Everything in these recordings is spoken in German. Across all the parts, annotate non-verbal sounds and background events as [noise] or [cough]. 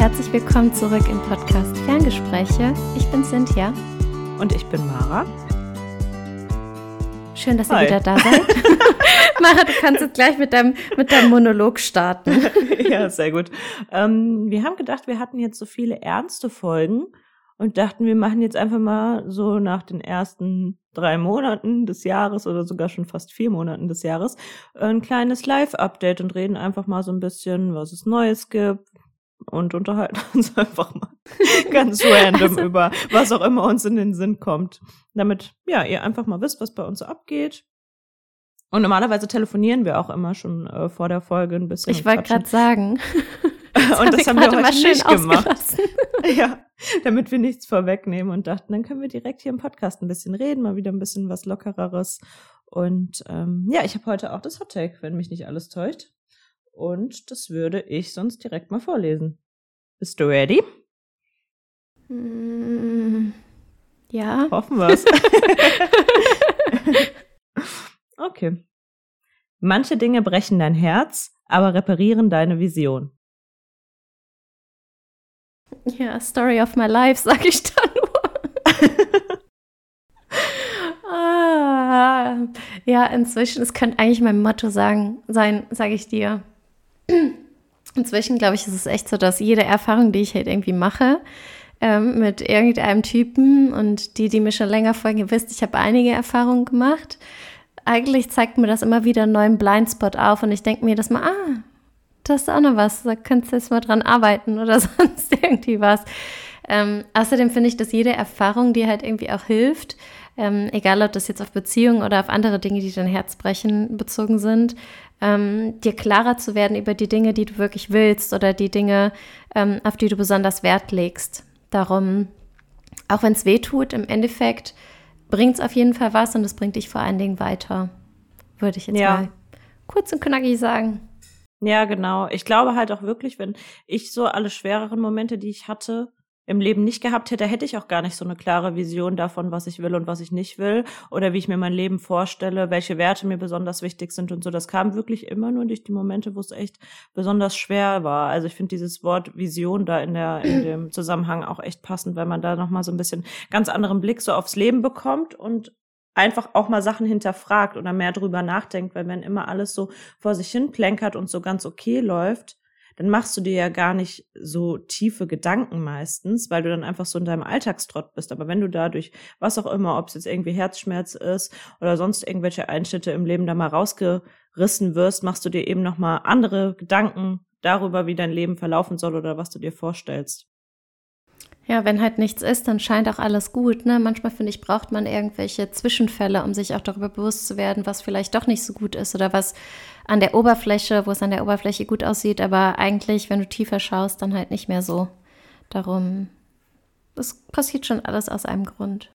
herzlich willkommen zurück im Podcast Ferngespräche. Ich bin Cynthia. Und ich bin Mara. Schön, dass Hi. ihr wieder da seid. [laughs] Mara, du kannst jetzt gleich mit deinem, mit deinem Monolog starten. ja, sehr gut. Ähm, wir haben gedacht, wir hatten jetzt so viele ernste Folgen und dachten, wir machen jetzt einfach mal so nach den ersten drei Monaten des Jahres oder sogar schon fast vier Monaten des Jahres ein kleines Live-Update und reden einfach mal so ein bisschen, was es Neues gibt und unterhalten [laughs] uns einfach mal [laughs] ganz random also, über was auch immer uns in den Sinn kommt. Damit, ja, ihr einfach mal wisst, was bei uns so abgeht. Und normalerweise telefonieren wir auch immer schon äh, vor der Folge ein bisschen. Ich wollte gerade sagen. [laughs] und das haben wir heute nicht gemacht. ja, damit wir nichts vorwegnehmen und dachten, dann können wir direkt hier im Podcast ein bisschen reden, mal wieder ein bisschen was Lockereres. Und ähm, ja, ich habe heute auch das Hot Take, wenn mich nicht alles täuscht. Und das würde ich sonst direkt mal vorlesen. Bist du ready? Mm, ja. Hoffen [laughs] wir's. [laughs] okay. Manche Dinge brechen dein Herz, aber reparieren deine Vision. Ja, Story of my life, [laughs] sag ich da nur. ah, ja, inzwischen, es könnte eigentlich mein Motto sagen, sein, sage ich dir. Inzwischen, glaube ich, ist es echt so, dass jede Erfahrung, die ich halt irgendwie mache, ähm, mit irgendeinem Typen und die, die mir schon länger folgen, wisst, ich habe einige Erfahrungen gemacht. Eigentlich zeigt mir das immer wieder einen neuen Blindspot auf und ich denke mir das mal, ah, das ist auch noch was, da könntest du jetzt mal dran arbeiten oder [laughs] sonst irgendwie was. Ähm, außerdem finde ich, dass jede Erfahrung dir halt irgendwie auch hilft, ähm, egal ob das jetzt auf Beziehungen oder auf andere Dinge, die dein Herz brechen, bezogen sind, ähm, dir klarer zu werden über die Dinge, die du wirklich willst oder die Dinge, ähm, auf die du besonders Wert legst. Darum, auch wenn es weh tut, im Endeffekt bringt es auf jeden Fall was und es bringt dich vor allen Dingen weiter, würde ich jetzt ja. mal kurz und knackig sagen. Ja, genau. Ich glaube halt auch wirklich, wenn ich so alle schwereren Momente, die ich hatte, im Leben nicht gehabt hätte, hätte ich auch gar nicht so eine klare Vision davon, was ich will und was ich nicht will oder wie ich mir mein Leben vorstelle, welche Werte mir besonders wichtig sind und so. Das kam wirklich immer nur durch die Momente, wo es echt besonders schwer war. Also ich finde dieses Wort Vision da in der in [clears throat] dem Zusammenhang auch echt passend, weil man da noch mal so ein bisschen ganz anderen Blick so aufs Leben bekommt und einfach auch mal Sachen hinterfragt oder mehr drüber nachdenkt, weil wenn immer alles so vor sich hin plänkert und so ganz okay läuft, dann machst du dir ja gar nicht so tiefe Gedanken meistens, weil du dann einfach so in deinem Alltagstrott bist. Aber wenn du dadurch, was auch immer, ob es jetzt irgendwie Herzschmerz ist oder sonst irgendwelche Einschnitte im Leben da mal rausgerissen wirst, machst du dir eben nochmal andere Gedanken darüber, wie dein Leben verlaufen soll oder was du dir vorstellst. Ja, wenn halt nichts ist, dann scheint auch alles gut. Ne? Manchmal finde ich, braucht man irgendwelche Zwischenfälle, um sich auch darüber bewusst zu werden, was vielleicht doch nicht so gut ist oder was an der Oberfläche, wo es an der Oberfläche gut aussieht, aber eigentlich, wenn du tiefer schaust, dann halt nicht mehr so. Darum, das passiert schon alles aus einem Grund.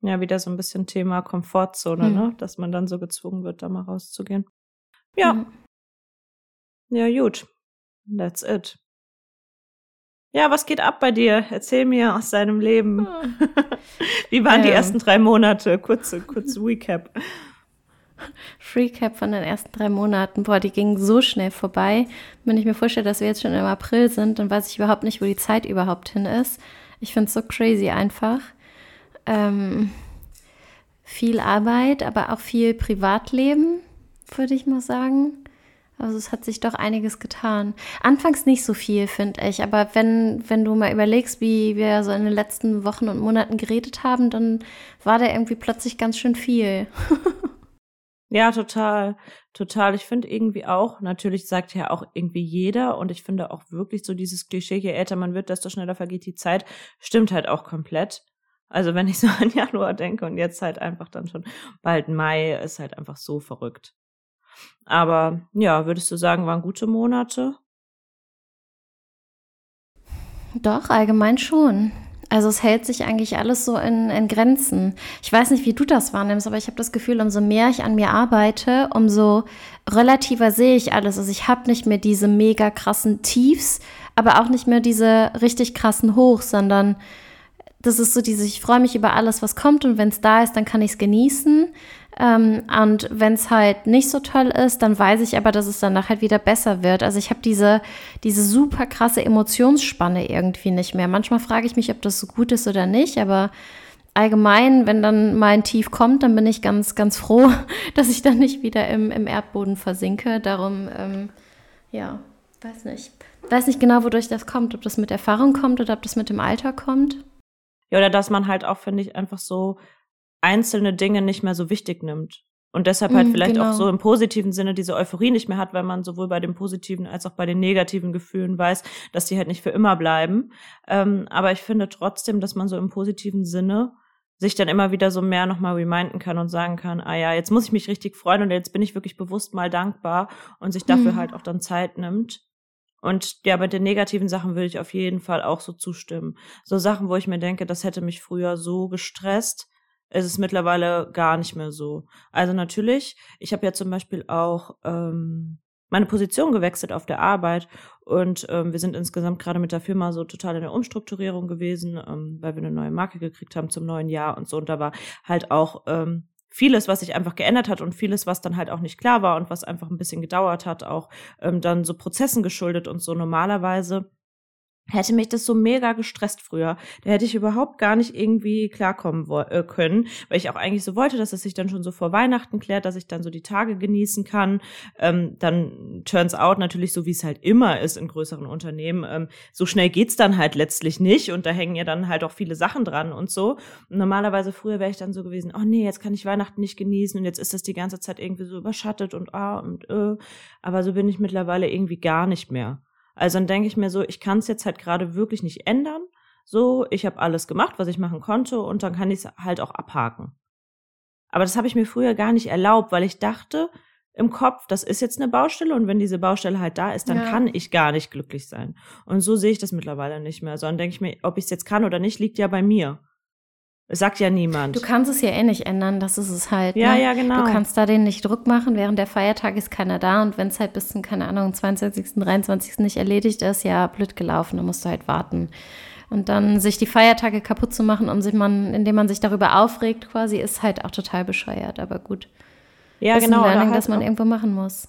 Ja, wieder so ein bisschen Thema Komfortzone, hm. ne? Dass man dann so gezwungen wird, da mal rauszugehen. Ja. Hm. Ja, gut. That's it. Ja, was geht ab bei dir? Erzähl mir aus deinem Leben. Hm. [laughs] Wie waren ähm. die ersten drei Monate? Kurze, kurze Recap. Recap von den ersten drei Monaten. Boah, die gingen so schnell vorbei. Wenn ich mir vorstelle, dass wir jetzt schon im April sind, dann weiß ich überhaupt nicht, wo die Zeit überhaupt hin ist. Ich finde es so crazy einfach. Ähm, viel Arbeit, aber auch viel Privatleben, würde ich mal sagen. Also es hat sich doch einiges getan. Anfangs nicht so viel, finde ich, aber wenn, wenn du mal überlegst, wie wir so in den letzten Wochen und Monaten geredet haben, dann war da irgendwie plötzlich ganz schön viel. [laughs] ja, total, total. Ich finde irgendwie auch, natürlich sagt ja auch irgendwie jeder und ich finde auch wirklich so dieses Klischee, je älter man wird, desto schneller vergeht die Zeit, stimmt halt auch komplett. Also wenn ich so an Januar denke und jetzt halt einfach dann schon bald Mai, ist halt einfach so verrückt. Aber ja, würdest du sagen, waren gute Monate? Doch, allgemein schon. Also es hält sich eigentlich alles so in, in Grenzen. Ich weiß nicht, wie du das wahrnimmst, aber ich habe das Gefühl, umso mehr ich an mir arbeite, umso relativer sehe ich alles. Also ich habe nicht mehr diese mega krassen Tiefs, aber auch nicht mehr diese richtig krassen Hochs, sondern das ist so diese, ich freue mich über alles, was kommt und wenn es da ist, dann kann ich es genießen. Ähm, und wenn es halt nicht so toll ist, dann weiß ich aber, dass es danach halt wieder besser wird. Also ich habe diese, diese super krasse Emotionsspanne irgendwie nicht mehr. Manchmal frage ich mich, ob das so gut ist oder nicht, aber allgemein, wenn dann mal ein Tief kommt, dann bin ich ganz, ganz froh, [laughs] dass ich dann nicht wieder im, im Erdboden versinke. Darum, ähm, ja, weiß nicht. Weiß nicht genau, wodurch das kommt, ob das mit Erfahrung kommt oder ob das mit dem Alter kommt. Ja, oder dass man halt auch, finde ich, einfach so einzelne Dinge nicht mehr so wichtig nimmt. Und deshalb halt mm, vielleicht genau. auch so im positiven Sinne diese Euphorie nicht mehr hat, weil man sowohl bei den positiven als auch bei den negativen Gefühlen weiß, dass die halt nicht für immer bleiben. Ähm, aber ich finde trotzdem, dass man so im positiven Sinne sich dann immer wieder so mehr nochmal reminden kann und sagen kann, ah ja, jetzt muss ich mich richtig freuen und jetzt bin ich wirklich bewusst mal dankbar und sich dafür mm. halt auch dann Zeit nimmt. Und ja, bei den negativen Sachen würde ich auf jeden Fall auch so zustimmen. So Sachen, wo ich mir denke, das hätte mich früher so gestresst, ist es mittlerweile gar nicht mehr so. Also natürlich, ich habe ja zum Beispiel auch ähm, meine Position gewechselt auf der Arbeit und ähm, wir sind insgesamt gerade mit der Firma so total in der Umstrukturierung gewesen, ähm, weil wir eine neue Marke gekriegt haben zum neuen Jahr und so. Und da war halt auch ähm, vieles, was sich einfach geändert hat und vieles, was dann halt auch nicht klar war und was einfach ein bisschen gedauert hat, auch ähm, dann so Prozessen geschuldet und so normalerweise hätte mich das so mega gestresst früher. Da hätte ich überhaupt gar nicht irgendwie klarkommen äh, können, weil ich auch eigentlich so wollte, dass es sich dann schon so vor Weihnachten klärt, dass ich dann so die Tage genießen kann. Ähm, dann turns out natürlich so, wie es halt immer ist in größeren Unternehmen. Ähm, so schnell geht's dann halt letztlich nicht und da hängen ja dann halt auch viele Sachen dran und so. Und normalerweise früher wäre ich dann so gewesen, oh nee, jetzt kann ich Weihnachten nicht genießen und jetzt ist das die ganze Zeit irgendwie so überschattet und ah und äh. Aber so bin ich mittlerweile irgendwie gar nicht mehr. Also dann denke ich mir so, ich kann es jetzt halt gerade wirklich nicht ändern. So, ich habe alles gemacht, was ich machen konnte und dann kann ich es halt auch abhaken. Aber das habe ich mir früher gar nicht erlaubt, weil ich dachte im Kopf, das ist jetzt eine Baustelle und wenn diese Baustelle halt da ist, dann ja. kann ich gar nicht glücklich sein. Und so sehe ich das mittlerweile nicht mehr, sondern denke ich mir, ob ich es jetzt kann oder nicht, liegt ja bei mir. Sagt ja niemand. Du kannst es ja eh nicht ändern, das ist es halt. Ja, ne? ja, genau. Du kannst da den nicht Druck machen, während der Feiertag ist keiner da und wenn es halt bis zum, keine Ahnung, 22., 23. nicht erledigt ist, ja, blöd gelaufen, dann musst du halt warten. Und dann sich die Feiertage kaputt zu machen, um sich man, indem man sich darüber aufregt, quasi, ist halt auch total bescheuert, aber gut. Ja, ist genau. Ein Learning, halt das man irgendwo machen muss.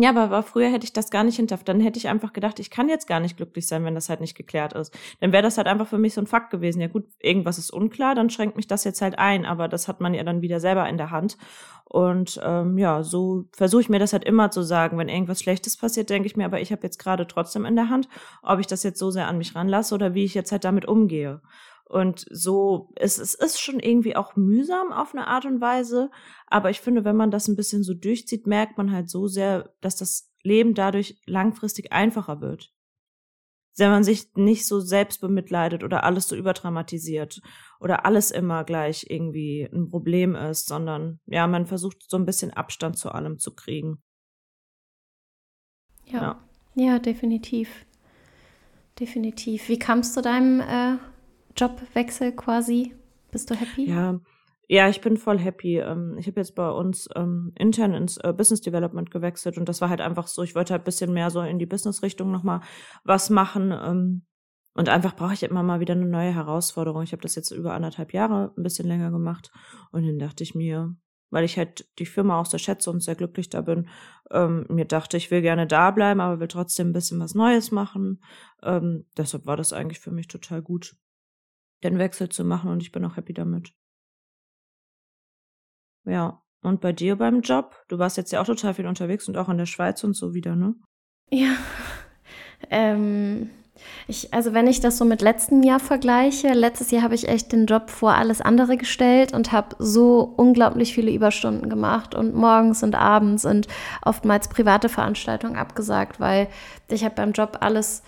Ja, aber, aber früher hätte ich das gar nicht hinterfragt. Dann hätte ich einfach gedacht, ich kann jetzt gar nicht glücklich sein, wenn das halt nicht geklärt ist. Dann wäre das halt einfach für mich so ein Fakt gewesen. Ja gut, irgendwas ist unklar, dann schränkt mich das jetzt halt ein. Aber das hat man ja dann wieder selber in der Hand. Und ähm, ja, so versuche ich mir das halt immer zu sagen. Wenn irgendwas Schlechtes passiert, denke ich mir, aber ich habe jetzt gerade trotzdem in der Hand, ob ich das jetzt so sehr an mich ranlasse oder wie ich jetzt halt damit umgehe. Und so, es, es ist schon irgendwie auch mühsam auf eine Art und Weise. Aber ich finde, wenn man das ein bisschen so durchzieht, merkt man halt so sehr, dass das Leben dadurch langfristig einfacher wird. Wenn man sich nicht so selbst bemitleidet oder alles so überdramatisiert oder alles immer gleich irgendwie ein Problem ist, sondern ja, man versucht so ein bisschen Abstand zu allem zu kriegen. Ja, ja, ja definitiv. Definitiv. Wie kamst du deinem äh, Jobwechsel quasi? Bist du happy? Ja, ja, ich bin voll happy. Ähm, ich habe jetzt bei uns ähm, intern ins äh, Business Development gewechselt und das war halt einfach so, ich wollte halt bisschen mehr so in die Business-Richtung nochmal was machen. Ähm, und einfach brauche ich immer mal wieder eine neue Herausforderung. Ich habe das jetzt über anderthalb Jahre ein bisschen länger gemacht und dann dachte ich mir, weil ich halt die Firma auch sehr schätze und sehr glücklich da bin, ähm, mir dachte, ich will gerne da bleiben, aber will trotzdem ein bisschen was Neues machen. Ähm, deshalb war das eigentlich für mich total gut den Wechsel zu machen und ich bin auch happy damit. Ja, und bei dir beim Job? Du warst jetzt ja auch total viel unterwegs und auch in der Schweiz und so wieder, ne? Ja. [laughs] Ähm, ich, also wenn ich das so mit letztem Jahr vergleiche, letztes Jahr habe ich echt den Job vor alles andere gestellt und habe so unglaublich viele Überstunden gemacht und morgens und abends und oftmals private Veranstaltungen abgesagt, weil ich habe beim Job alles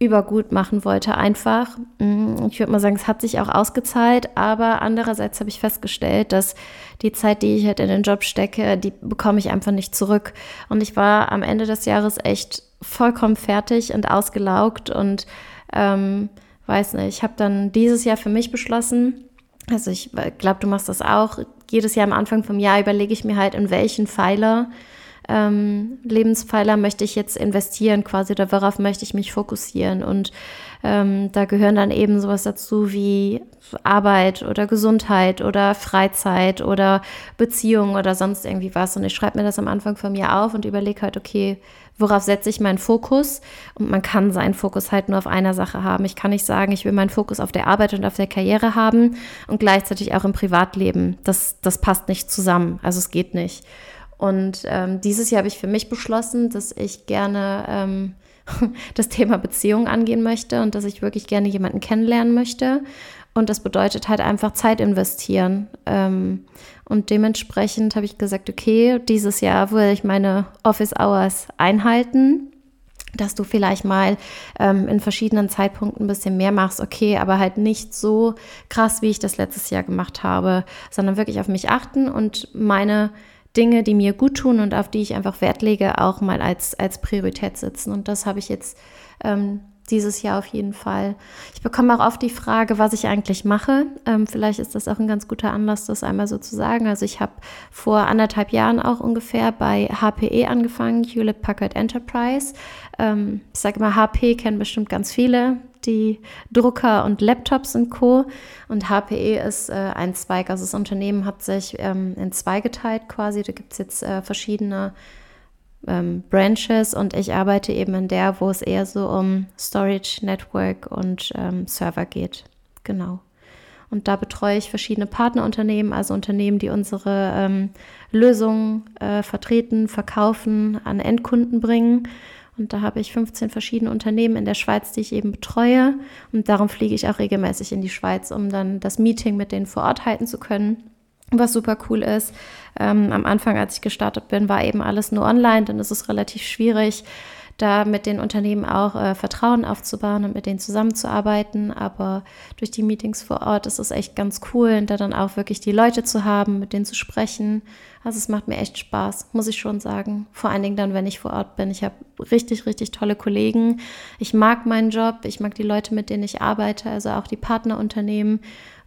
übergut machen wollte, einfach. Mm, ich würde mal sagen, es hat sich auch ausgezahlt, aber andererseits habe ich festgestellt, dass die Zeit, die ich halt in den Job stecke, die bekomme ich einfach nicht zurück. Und ich war am Ende des Jahres echt vollkommen fertig und ausgelaugt und ähm, weiß nicht, ich habe dann dieses Jahr für mich beschlossen, also ich glaube, du machst das auch, jedes Jahr am Anfang vom Jahr überlege ich mir halt, in welchen Pfeiler ähm, Lebenspfeiler möchte ich jetzt investieren quasi oder worauf möchte ich mich fokussieren und ähm, da gehören dann eben sowas dazu wie Arbeit oder Gesundheit oder Freizeit oder Beziehung oder sonst irgendwie was. Und ich schreibe mir das am Anfang von mir auf und überlege halt, okay, worauf setze ich meinen Fokus? Und man kann seinen Fokus halt nur auf einer Sache haben. Ich kann nicht sagen, ich will meinen Fokus auf der Arbeit und auf der Karriere haben und gleichzeitig auch im Privatleben. Das, das passt nicht zusammen. Also es geht nicht. Und ähm, dieses Jahr habe ich für mich beschlossen, dass ich gerne ähm, [laughs] das Thema Beziehung angehen möchte und dass ich wirklich gerne jemanden kennenlernen möchte. Und das bedeutet halt einfach Zeit investieren. Ähm, und dementsprechend habe ich gesagt, okay, dieses Jahr will ich meine Office Hours einhalten, dass du vielleicht mal ähm, in verschiedenen Zeitpunkten ein bisschen mehr machst, okay, aber halt nicht so krass, wie ich das letztes Jahr gemacht habe, sondern wirklich auf mich achten und meine Dinge, die mir gut tun und auf die ich einfach Wert lege, auch mal als, als Priorität sitzen. Und das habe ich jetzt ähm, dieses Jahr auf jeden Fall. Ich bekomme auch oft die Frage, was ich eigentlich mache. Ähm, vielleicht ist das auch ein ganz guter Anlass, das einmal so zu sagen. Also ich habe vor anderthalb Jahren auch ungefähr bei HPE angefangen, Hewlett Packard Enterprise. Ähm, ich sage immer, HP kennen bestimmt ganz viele die Drucker und Laptops und Co. Und HPE ist äh, ein Zweig, also das Unternehmen hat sich ähm, in zwei geteilt quasi. Da gibt es jetzt äh, verschiedene ähm, Branches und ich arbeite eben in der, wo es eher so um Storage, Network und ähm, Server geht. Genau. Und da betreue ich verschiedene Partnerunternehmen, also Unternehmen, die unsere ähm, Lösungen äh, vertreten, verkaufen, an Endkunden bringen. Und da habe ich 15 verschiedene Unternehmen in der Schweiz, die ich eben betreue. Und darum fliege ich auch regelmäßig in die Schweiz, um dann das Meeting mit denen vor Ort halten zu können. Was super cool ist. Ähm, am Anfang, als ich gestartet bin, war eben alles nur online. Dann ist es relativ schwierig, da mit den Unternehmen auch äh, Vertrauen aufzubauen und mit denen zusammenzuarbeiten. Aber durch die Meetings vor Ort ist es echt ganz cool, da dann auch wirklich die Leute zu haben, mit denen zu sprechen. Also es macht mir echt Spaß, muss ich schon sagen. Vor allen Dingen dann, wenn ich vor Ort bin. Ich habe richtig, richtig tolle Kollegen. Ich mag meinen Job, ich mag die Leute, mit denen ich arbeite, also auch die Partnerunternehmen.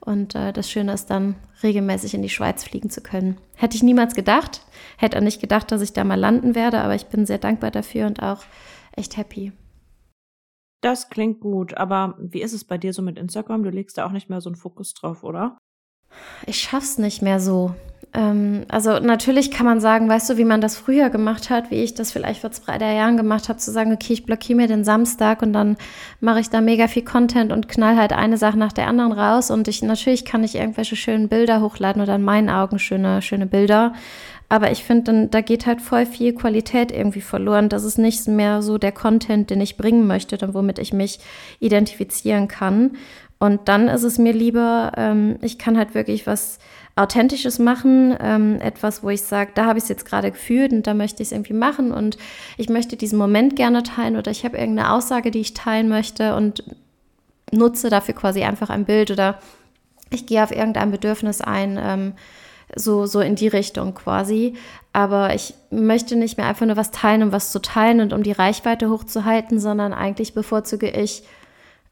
Und äh, das Schöne ist dann, regelmäßig in die Schweiz fliegen zu können. Hätte ich niemals gedacht. Hätte auch nicht gedacht, dass ich da mal landen werde, aber ich bin sehr dankbar dafür und auch echt happy. Das klingt gut, aber wie ist es bei dir so mit Instagram? Du legst da auch nicht mehr so einen Fokus drauf, oder? Ich schaff's nicht mehr so. Ähm, also natürlich kann man sagen, weißt du, wie man das früher gemacht hat, wie ich das vielleicht vor zwei, drei Jahren gemacht habe, zu sagen, okay, ich blockiere mir den Samstag und dann mache ich da mega viel Content und knall halt eine Sache nach der anderen raus. Und ich natürlich kann ich irgendwelche schönen Bilder hochladen oder in meinen Augen schöne, schöne Bilder. Aber ich finde, da geht halt voll viel Qualität irgendwie verloren. Das ist nicht mehr so der Content, den ich bringen möchte und womit ich mich identifizieren kann. Und dann ist es mir lieber, ähm, ich kann halt wirklich was Authentisches machen, ähm, etwas, wo ich sage, da habe ich es jetzt gerade gefühlt und da möchte ich es irgendwie machen und ich möchte diesen Moment gerne teilen oder ich habe irgendeine Aussage, die ich teilen möchte und nutze dafür quasi einfach ein Bild oder ich gehe auf irgendein Bedürfnis ein, ähm, so, so in die Richtung quasi. Aber ich möchte nicht mehr einfach nur was teilen, um was zu teilen und um die Reichweite hochzuhalten, sondern eigentlich bevorzuge ich,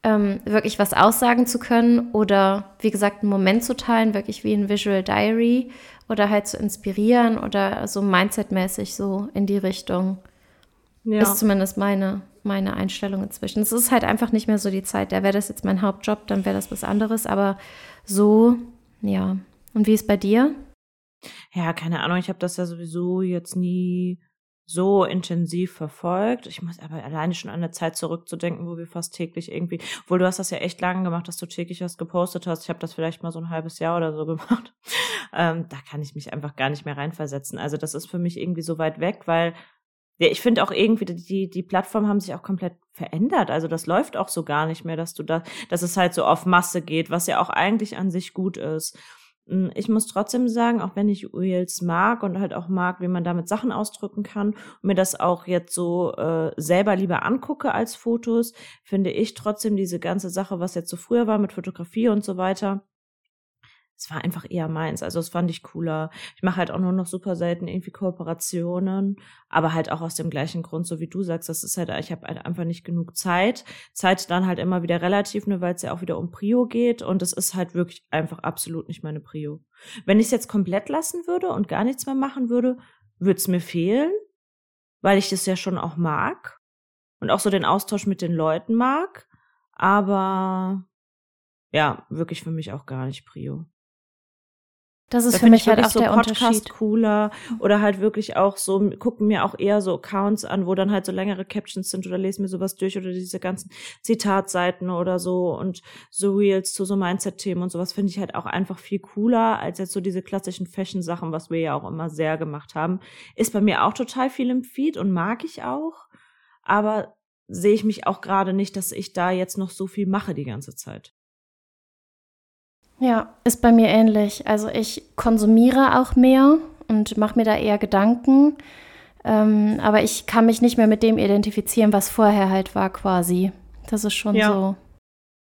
ähm, wirklich was aussagen zu können oder wie gesagt einen Moment zu teilen, wirklich wie ein Visual Diary oder halt zu inspirieren oder so mindsetmäßig so in die Richtung. Ja. Ist zumindest meine, meine Einstellung inzwischen. Es ist halt einfach nicht mehr so die Zeit. Da wäre das jetzt mein Hauptjob, dann wäre das was anderes. Aber so, ja. Und wie ist bei dir? Ja, keine Ahnung. Ich habe das ja sowieso jetzt nie so intensiv verfolgt. Ich muss aber alleine schon an eine Zeit zurückzudenken, wo wir fast täglich irgendwie, obwohl du hast das ja echt lange gemacht, dass du täglich was gepostet hast. Ich habe das vielleicht mal so ein halbes Jahr oder so [laughs] gemacht. Ähm, da kann ich mich einfach gar nicht mehr reinversetzen. Also das ist für mich irgendwie so weit weg, weil ja, ich finde auch irgendwie, die, die Plattformen haben sich auch komplett verändert. Also das läuft auch so gar nicht mehr, dass du da, dass es halt so auf Masse geht, was ja auch eigentlich an sich gut ist. Hm, ich muss trotzdem sagen, auch wenn ich Reels mag und halt auch mag, wie man damit Sachen ausdrücken kann und mir das auch jetzt so äh, selber lieber angucke als Fotos, finde ich trotzdem diese ganze Sache, was jetzt so früher war mit Fotografie und so weiter, es war einfach eher meins. Also das fand ich cooler. Ich mache halt auch nur noch super selten irgendwie Kooperationen, aber halt auch aus dem gleichen Grund, so wie du sagst, das ist halt, ich habe halt einfach nicht genug Zeit. Zeit dann halt immer wieder relativ, nur weil es ja auch wieder um Prio geht und es ist halt wirklich einfach absolut nicht meine Prio. Wenn ich es jetzt komplett lassen würde und gar nichts mehr machen würde, würde es mir fehlen. weil ich das ja schon auch mag und auch so den Austausch mit den Leuten mag. Aber ja, wirklich für mich auch gar nicht Prio. Das ist da für mich halt auch so der Podcast Unterschied. cooler oder halt wirklich auch so gucken mir auch eher so Accounts an, wo dann halt so längere Captions sind oder lesen mir sowas durch oder diese ganzen Zitatseiten oder so und so Reels zu so Mindset-Themen und sowas finde ich halt auch einfach viel cooler als jetzt so diese klassischen Fashion-Sachen, was wir ja auch immer sehr gemacht haben. Ist bei mir auch total viel im Feed und mag ich auch, aber sehe ich mich auch gerade nicht, dass ich da jetzt noch so viel mache die ganze Zeit. Ja, ist bei mir ähnlich. Also ich konsumiere auch mehr und mache mir da eher Gedanken. Ähm, aber ich kann mich nicht mehr mit dem identifizieren, was vorher halt war quasi. Das ist schon ja. so.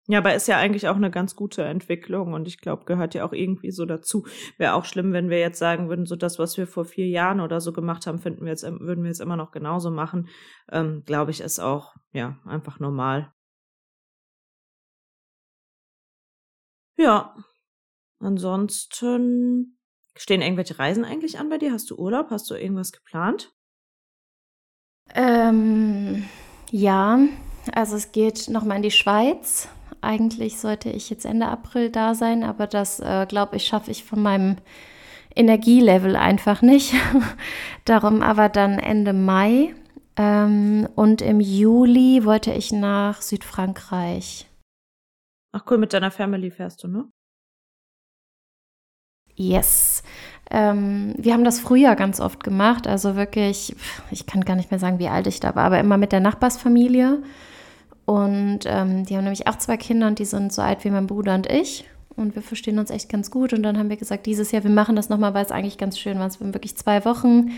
Ja, aber ist ja eigentlich auch eine ganz gute Entwicklung und ich glaube, gehört ja auch irgendwie so dazu. Wäre auch schlimm, wenn wir jetzt sagen würden, so das, was wir vor vier Jahren oder so gemacht haben, finden wir jetzt, würden wir jetzt immer noch genauso machen. Ähm, glaube ich, ist auch, ja, einfach normal. Ja. Ansonsten stehen irgendwelche Reisen eigentlich an bei dir? Hast du Urlaub? Hast du irgendwas geplant? Ähm, ja, also es geht nochmal in die Schweiz. Eigentlich sollte ich jetzt Ende April da sein, aber das, äh, glaube ich, schaffe ich von meinem Energielevel einfach nicht. [laughs] Darum aber dann Ende Mai. Ähm, und im Juli wollte ich nach Südfrankreich. Ach cool, mit deiner Family fährst du, ne? Yes. Ähm, wir haben das früher ganz oft gemacht, also wirklich, ich kann gar nicht mehr sagen, wie alt ich da war, aber immer mit der Nachbarsfamilie. Und ähm, die haben nämlich auch zwei Kinder und die sind so alt wie mein Bruder und ich. Und wir verstehen uns echt ganz gut. Und dann haben wir gesagt, dieses Jahr, wir machen das nochmal, weil es eigentlich ganz schön war. Es waren wirklich zwei Wochen.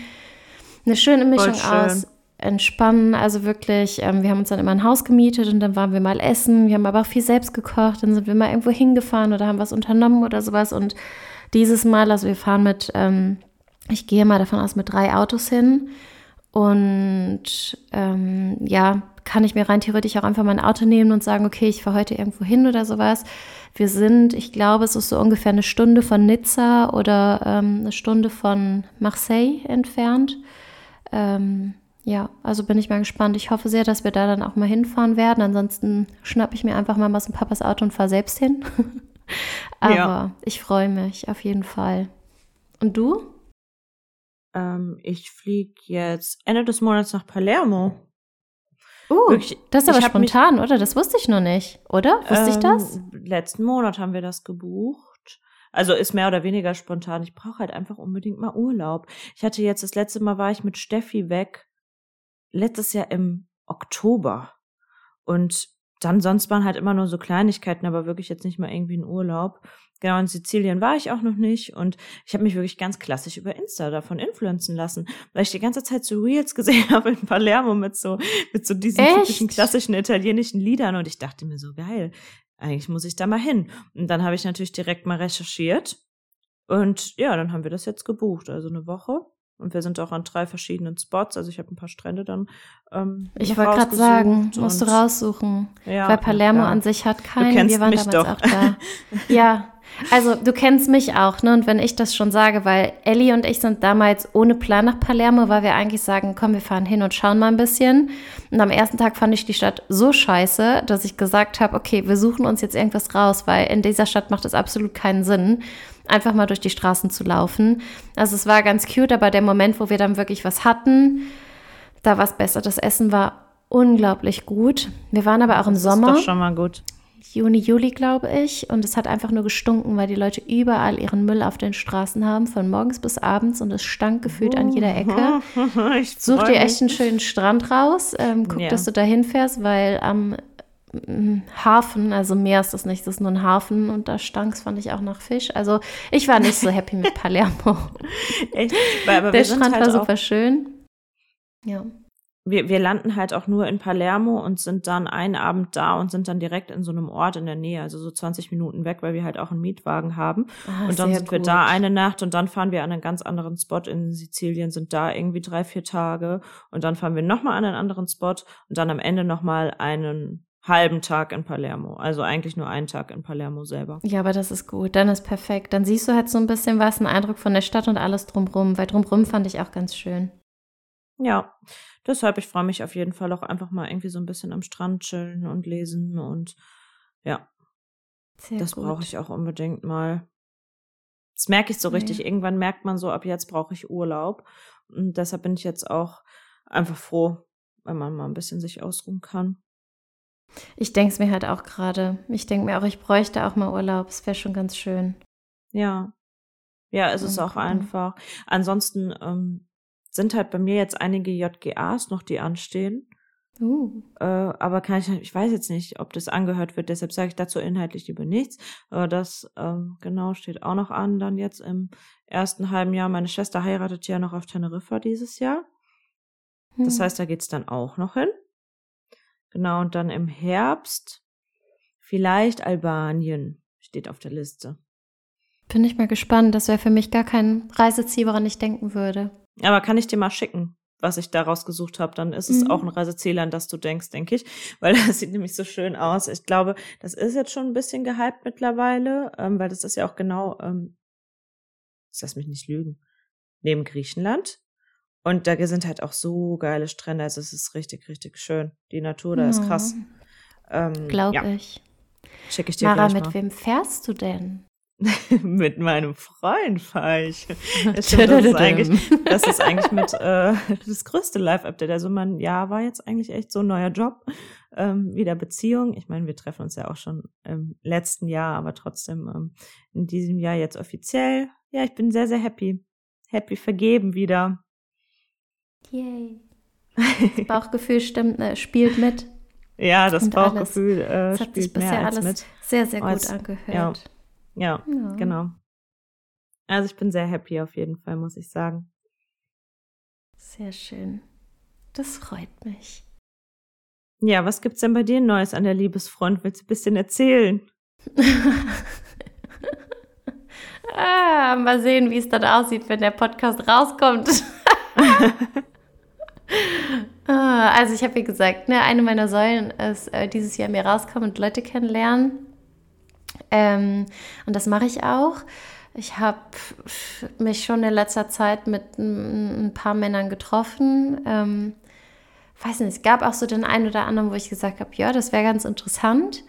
Eine schöne Mischung aus entspannen. Also wirklich, ähm, wir haben uns dann immer ein Haus gemietet und dann waren wir mal essen. Wir haben aber auch viel selbst gekocht. Dann sind wir mal irgendwo hingefahren oder haben was unternommen oder sowas. Und dieses Mal, also wir fahren mit, ähm, ich gehe mal davon aus, mit drei Autos hin. Und ähm, ja, kann ich mir rein theoretisch auch einfach mein Auto nehmen und sagen, okay, ich fahre heute irgendwo hin oder sowas. Wir sind, ich glaube, es ist so ungefähr eine Stunde von Nizza oder ähm, eine Stunde von Marseille entfernt. Ähm, ja, also bin ich mal gespannt. Ich hoffe sehr, dass wir da dann auch mal hinfahren werden. Ansonsten schnappe ich mir einfach mal was in Papas Auto und fahre selbst hin. [laughs] Aber ja. ich freue mich auf jeden Fall. Und du? Ähm, ich fliege jetzt Ende des Monats nach Palermo. Uh, Wirklich, das ist aber spontan, mich, oder? Das wusste ich noch nicht, oder? Wusste ähm, ich das? Letzten Monat haben wir das gebucht. Also ist mehr oder weniger spontan. Ich brauche halt einfach unbedingt mal Urlaub. Ich hatte jetzt das letzte Mal war ich mit Steffi weg. Letztes Jahr im Oktober. Und dann sonst waren halt immer nur so Kleinigkeiten, aber wirklich jetzt nicht mal irgendwie ein Urlaub. Genau, in Sizilien war ich auch noch nicht und ich habe mich wirklich ganz klassisch über Insta davon influenzen lassen, weil ich die ganze Zeit so Reels [laughs] gesehen habe in Palermo mit so, mit so diesen Echt? typischen klassischen italienischen Liedern und ich dachte mir so, geil, eigentlich muss ich da mal hin. Und dann habe ich natürlich direkt mal recherchiert und ja, dann haben wir das jetzt gebucht, also eine Woche. Und wir sind auch an drei verschiedenen Spots. Also ich habe ein paar Strände dann. Ähm, ich wollte gerade sagen, musst du raussuchen. Ja, weil Palermo ja. an sich hat keinen. Wir waren damals doch. auch da. [laughs] ja, also du kennst mich auch, ne? Und wenn ich das schon sage, weil Ellie und ich sind damals ohne Plan nach Palermo, weil wir eigentlich sagen, komm, wir fahren hin und schauen mal ein bisschen. Und am ersten Tag fand ich die Stadt so scheiße, dass ich gesagt habe, okay, wir suchen uns jetzt irgendwas raus, weil in dieser Stadt macht es absolut keinen Sinn einfach mal durch die Straßen zu laufen. Also es war ganz cute, aber der Moment, wo wir dann wirklich was hatten, da war es besser. Das Essen war unglaublich gut. Wir waren aber auch im Sommer. Das ist doch schon mal gut. Juni, Juli, glaube ich. Und es hat einfach nur gestunken, weil die Leute überall ihren Müll auf den Straßen haben, von morgens bis abends. Und es stank gefühlt an jeder Ecke. [laughs] Such dir echt einen schönen Strand raus. Ähm, guck, ja. dass du da hinfährst, weil am Hafen, also Meer ist das nicht, das ist nur ein Hafen und da stank es, fand ich auch nach Fisch. Also ich war nicht so happy mit [laughs] Palermo. Echt? Aber Der Strand halt war super schön. Ja. Wir, wir landen halt auch nur in Palermo und sind dann einen Abend da und sind dann direkt in so einem Ort in der Nähe, also so 20 Minuten weg, weil wir halt auch einen Mietwagen haben. Ah, und dann sind gut. wir da eine Nacht und dann fahren wir an einen ganz anderen Spot in Sizilien, sind da irgendwie drei, vier Tage und dann fahren wir nochmal an einen anderen Spot und dann am Ende nochmal einen halben Tag in Palermo. Also eigentlich nur einen Tag in Palermo selber. Ja, aber das ist gut. Dann ist perfekt. Dann siehst du halt so ein bisschen was, einen Eindruck von der Stadt und alles drumrum. Weil drumrum fand ich auch ganz schön. Ja, deshalb, ich freue mich auf jeden Fall auch einfach mal irgendwie so ein bisschen am Strand chillen und lesen und ja, Sehr das brauche ich auch unbedingt mal. Das merke ich so richtig. Ja. Irgendwann merkt man so, ab jetzt brauche ich Urlaub. Und deshalb bin ich jetzt auch einfach froh, wenn man mal ein bisschen sich ausruhen kann. Ich denke es mir halt auch gerade. Ich denke mir auch, ich bräuchte auch mal Urlaub. Es wäre schon ganz schön. Ja. Ja, es ist auch einfach. Ansonsten ähm, sind halt bei mir jetzt einige JGAs noch, die anstehen. Uh. Äh, aber kann ich, ich weiß jetzt nicht, ob das angehört wird, deshalb sage ich dazu inhaltlich lieber nichts. Aber das ähm, genau steht auch noch an, dann jetzt im ersten halben Jahr. Meine Schwester heiratet ja noch auf Teneriffa dieses Jahr. Hm. Das heißt, da geht's dann auch noch hin. Genau, und dann im Herbst vielleicht Albanien steht auf der Liste. Bin ich mal gespannt. Das wäre für mich gar kein Reiseziel, woran ich denken würde. Aber kann ich dir mal schicken, was ich daraus gesucht habe? Dann ist es mhm. auch ein Reiseziel, an das du denkst, denke ich. [laughs] Weil das sieht nämlich so schön aus. Ich glaube, das ist jetzt schon ein bisschen gehypt mittlerweile, ähm, weil das ist ja auch genau, ähm, ich lass mich nicht lügen, neben Griechenland. Und da sind halt auch so geile Strände. Also es ist richtig, richtig schön. Die Natur da ist krass. Ähm, Glaube ja. ich. Schick ich dir Mara, mit mal. wem fährst du denn? [laughs] mit meinem Freund fahre ich. [laughs] Das, stimmt, das, ist eigentlich, das ist eigentlich mit äh, das größte Live-Update. Also mein Jahr war jetzt eigentlich echt so ein neuer Job, ähm, wieder Beziehung. Ich meine, wir treffen uns ja auch schon im letzten Jahr, aber trotzdem ähm, in diesem Jahr jetzt offiziell. Ja, ich bin sehr, sehr happy. Happy vergeben wieder. Yay. [laughs] Das Bauchgefühl stimmt, äh, spielt mit. Ja, das Bauchgefühl äh, spielt mehr als mit. Sehr, sehr gut angehört. Ja. Ja, ja, genau. Also ich bin sehr happy auf jeden Fall, muss ich sagen. Sehr schön. Das freut mich. Ja, was gibt's denn bei dir Neues an der Liebesfront? Willst du ein bisschen erzählen? [laughs] ah, mal sehen, wie es dann aussieht, wenn der Podcast rauskommt. [laughs] [laughs] ah, also ich habe wie gesagt, ne, eine meiner Säulen ist äh, dieses Jahr mehr rauskommen und Leute kennenlernen. Ähm, und das mache ich auch. Ich habe mich schon in letzter Zeit mit ein, paar Männern getroffen. Ähm, weiß nicht, es gab auch so den einen oder anderen, wo ich gesagt habe, ja, das wäre ganz interessant.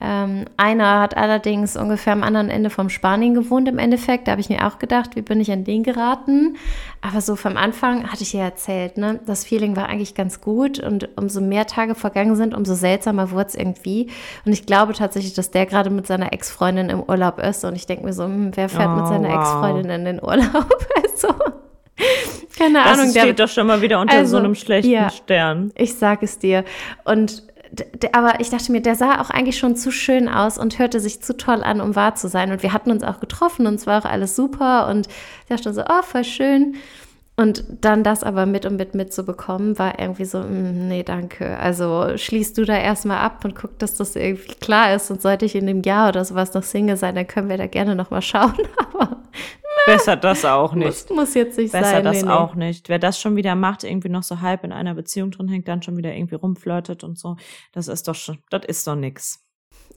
Ähm, einer hat allerdings ungefähr am anderen Ende vom Spanien gewohnt im Endeffekt. Da habe ich mir auch gedacht, wie bin ich an den geraten? Aber so vom Anfang hatte ich ja erzählt, ne? das Feeling war eigentlich ganz gut und umso mehr Tage vergangen sind, umso seltsamer wurde es irgendwie. Und ich glaube tatsächlich, dass der gerade mit seiner Ex-Freundin im Urlaub ist und ich denke mir so, hm, wer fährt oh, mit seiner wow. Ex-Freundin in den Urlaub? [laughs] also, keine das Ahnung. Das steht der, doch schon mal wieder unter also, so einem schlechten ja, Stern. Ich sage es dir. Und aber ich dachte mir, der sah auch eigentlich schon zu schön aus und hörte sich zu toll an, um wahr zu sein. Und wir hatten uns auch getroffen und es war auch alles super. Und ich dachte so, oh, voll schön. Und dann das aber mit und mit mitzubekommen, war irgendwie so, mm, nee, danke. Also schließt du da erstmal ab und guck, dass das irgendwie klar ist. Und sollte ich in dem Jahr oder sowas noch Single sein, dann können wir da gerne nochmal schauen. [laughs] Aber Besser das auch nicht. Muss, muss jetzt nicht Besser sein. Besser das nee, auch nee. nicht. Wer das schon wieder macht, irgendwie noch so halb in einer Beziehung drin hängt, dann schon wieder irgendwie rumflirtet und so, das ist doch schon, das ist doch nix.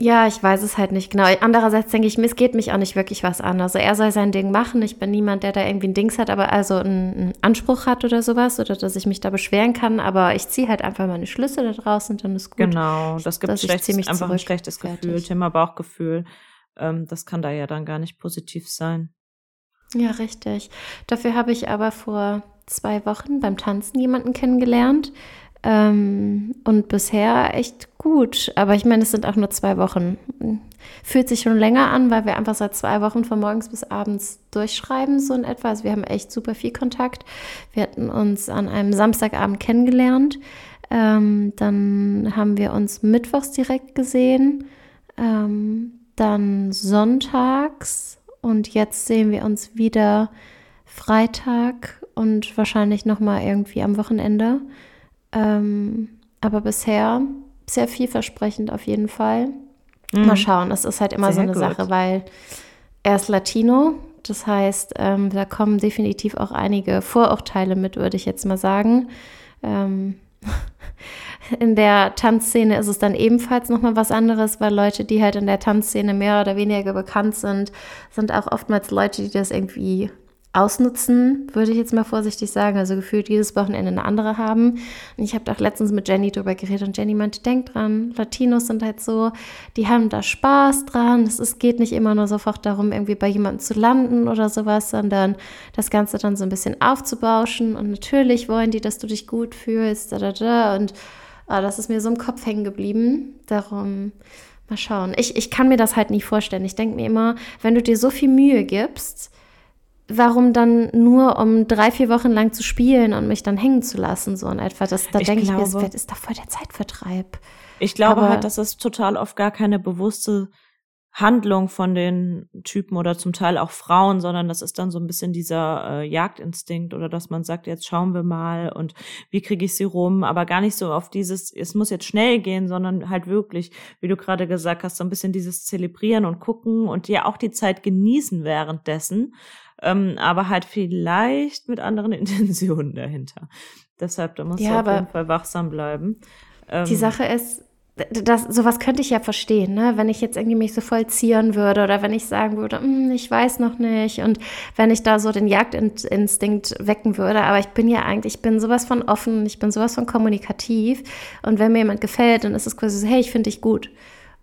Ja, ich weiß es halt nicht genau. Andererseits denke ich, es geht mich auch nicht wirklich was an. Also er soll sein Ding machen. Ich bin niemand, der da irgendwie ein Dings hat, aber also einen, Anspruch hat oder sowas oder dass ich mich da beschweren kann. Aber ich ziehe halt einfach meine Schlüsse da draus und dann ist gut. Genau, das gibt schlechtes, einfach ein schlechtes Fertig. Gefühl, Thema Bauchgefühl. Ähm, das kann da ja dann gar nicht positiv sein. Ja, richtig. Dafür habe ich aber vor zwei Wochen beim Tanzen jemanden kennengelernt. Ähm, und bisher echt gut. Aber ich meine, es sind auch nur zwei Wochen. Fühlt sich schon länger an, weil wir einfach seit zwei Wochen von morgens bis abends durchschreiben, so in etwa. Also wir haben echt super viel Kontakt. Wir hatten uns an einem Samstagabend kennengelernt. Ähm, dann haben wir uns mittwochs direkt gesehen. Ähm, dann sonntags und jetzt sehen wir uns wieder Freitag und wahrscheinlich nochmal irgendwie am Wochenende. Ähm, aber bisher sehr vielversprechend auf jeden Fall. Mhm. Mal schauen, es ist halt immer sehr so eine gut. Sache, weil er ist Latino. Das heißt, ähm, da kommen definitiv auch einige Vorurteile mit, würde ich jetzt mal sagen. Ähm, [laughs] in der Tanzszene ist es dann ebenfalls nochmal was anderes, weil Leute, die halt in der Tanzszene mehr oder weniger bekannt sind, sind auch oftmals Leute, die das irgendwie ausnutzen, würde ich jetzt mal vorsichtig sagen. Also gefühlt jedes Wochenende eine andere haben. Und ich habe doch letztens mit Jenny drüber geredet und Jenny meinte, denk dran, Latinos sind halt so, die haben da Spaß dran. Es ist, geht nicht immer nur sofort darum, irgendwie bei jemandem zu landen oder sowas, sondern das Ganze dann so ein bisschen aufzubauschen. Und natürlich wollen die, dass du dich gut fühlst. Da, da, da. Und oh, das ist mir so im Kopf hängen geblieben. Darum mal schauen. Ich, ich kann mir das halt nicht vorstellen. Ich denke mir immer, wenn du dir so viel Mühe gibst, warum dann nur um drei, vier Wochen lang zu spielen und mich dann hängen zu lassen, so in etwa. Das, da denke ich mir, das ist doch voll der Zeitvertreib. Ich glaube Aber, halt, dass es total oft gar keine bewusste Handlung von den Typen oder zum Teil auch Frauen, sondern das ist dann so ein bisschen dieser äh, Jagdinstinkt oder dass man sagt, jetzt schauen wir mal und wie kriege ich sie rum, aber gar nicht so auf dieses, es muss jetzt schnell gehen, sondern halt wirklich, wie du gerade gesagt hast, so ein bisschen dieses Zelebrieren und gucken und ja auch die Zeit genießen währenddessen ähm, aber halt vielleicht mit anderen [laughs] Intentionen dahinter. Deshalb, da muss ja, auf jeden Fall wachsam bleiben. Ähm, die Sache ist, das, sowas könnte ich ja verstehen, ne? wenn ich jetzt irgendwie mich so voll zieren würde oder wenn ich sagen würde, hm, ich weiß noch nicht und wenn ich da so den Jagdinstinkt wecken würde, aber ich bin ja eigentlich, ich bin sowas von offen, ich bin sowas von kommunikativ und wenn mir jemand gefällt, dann ist es quasi so, hey, ich finde dich gut.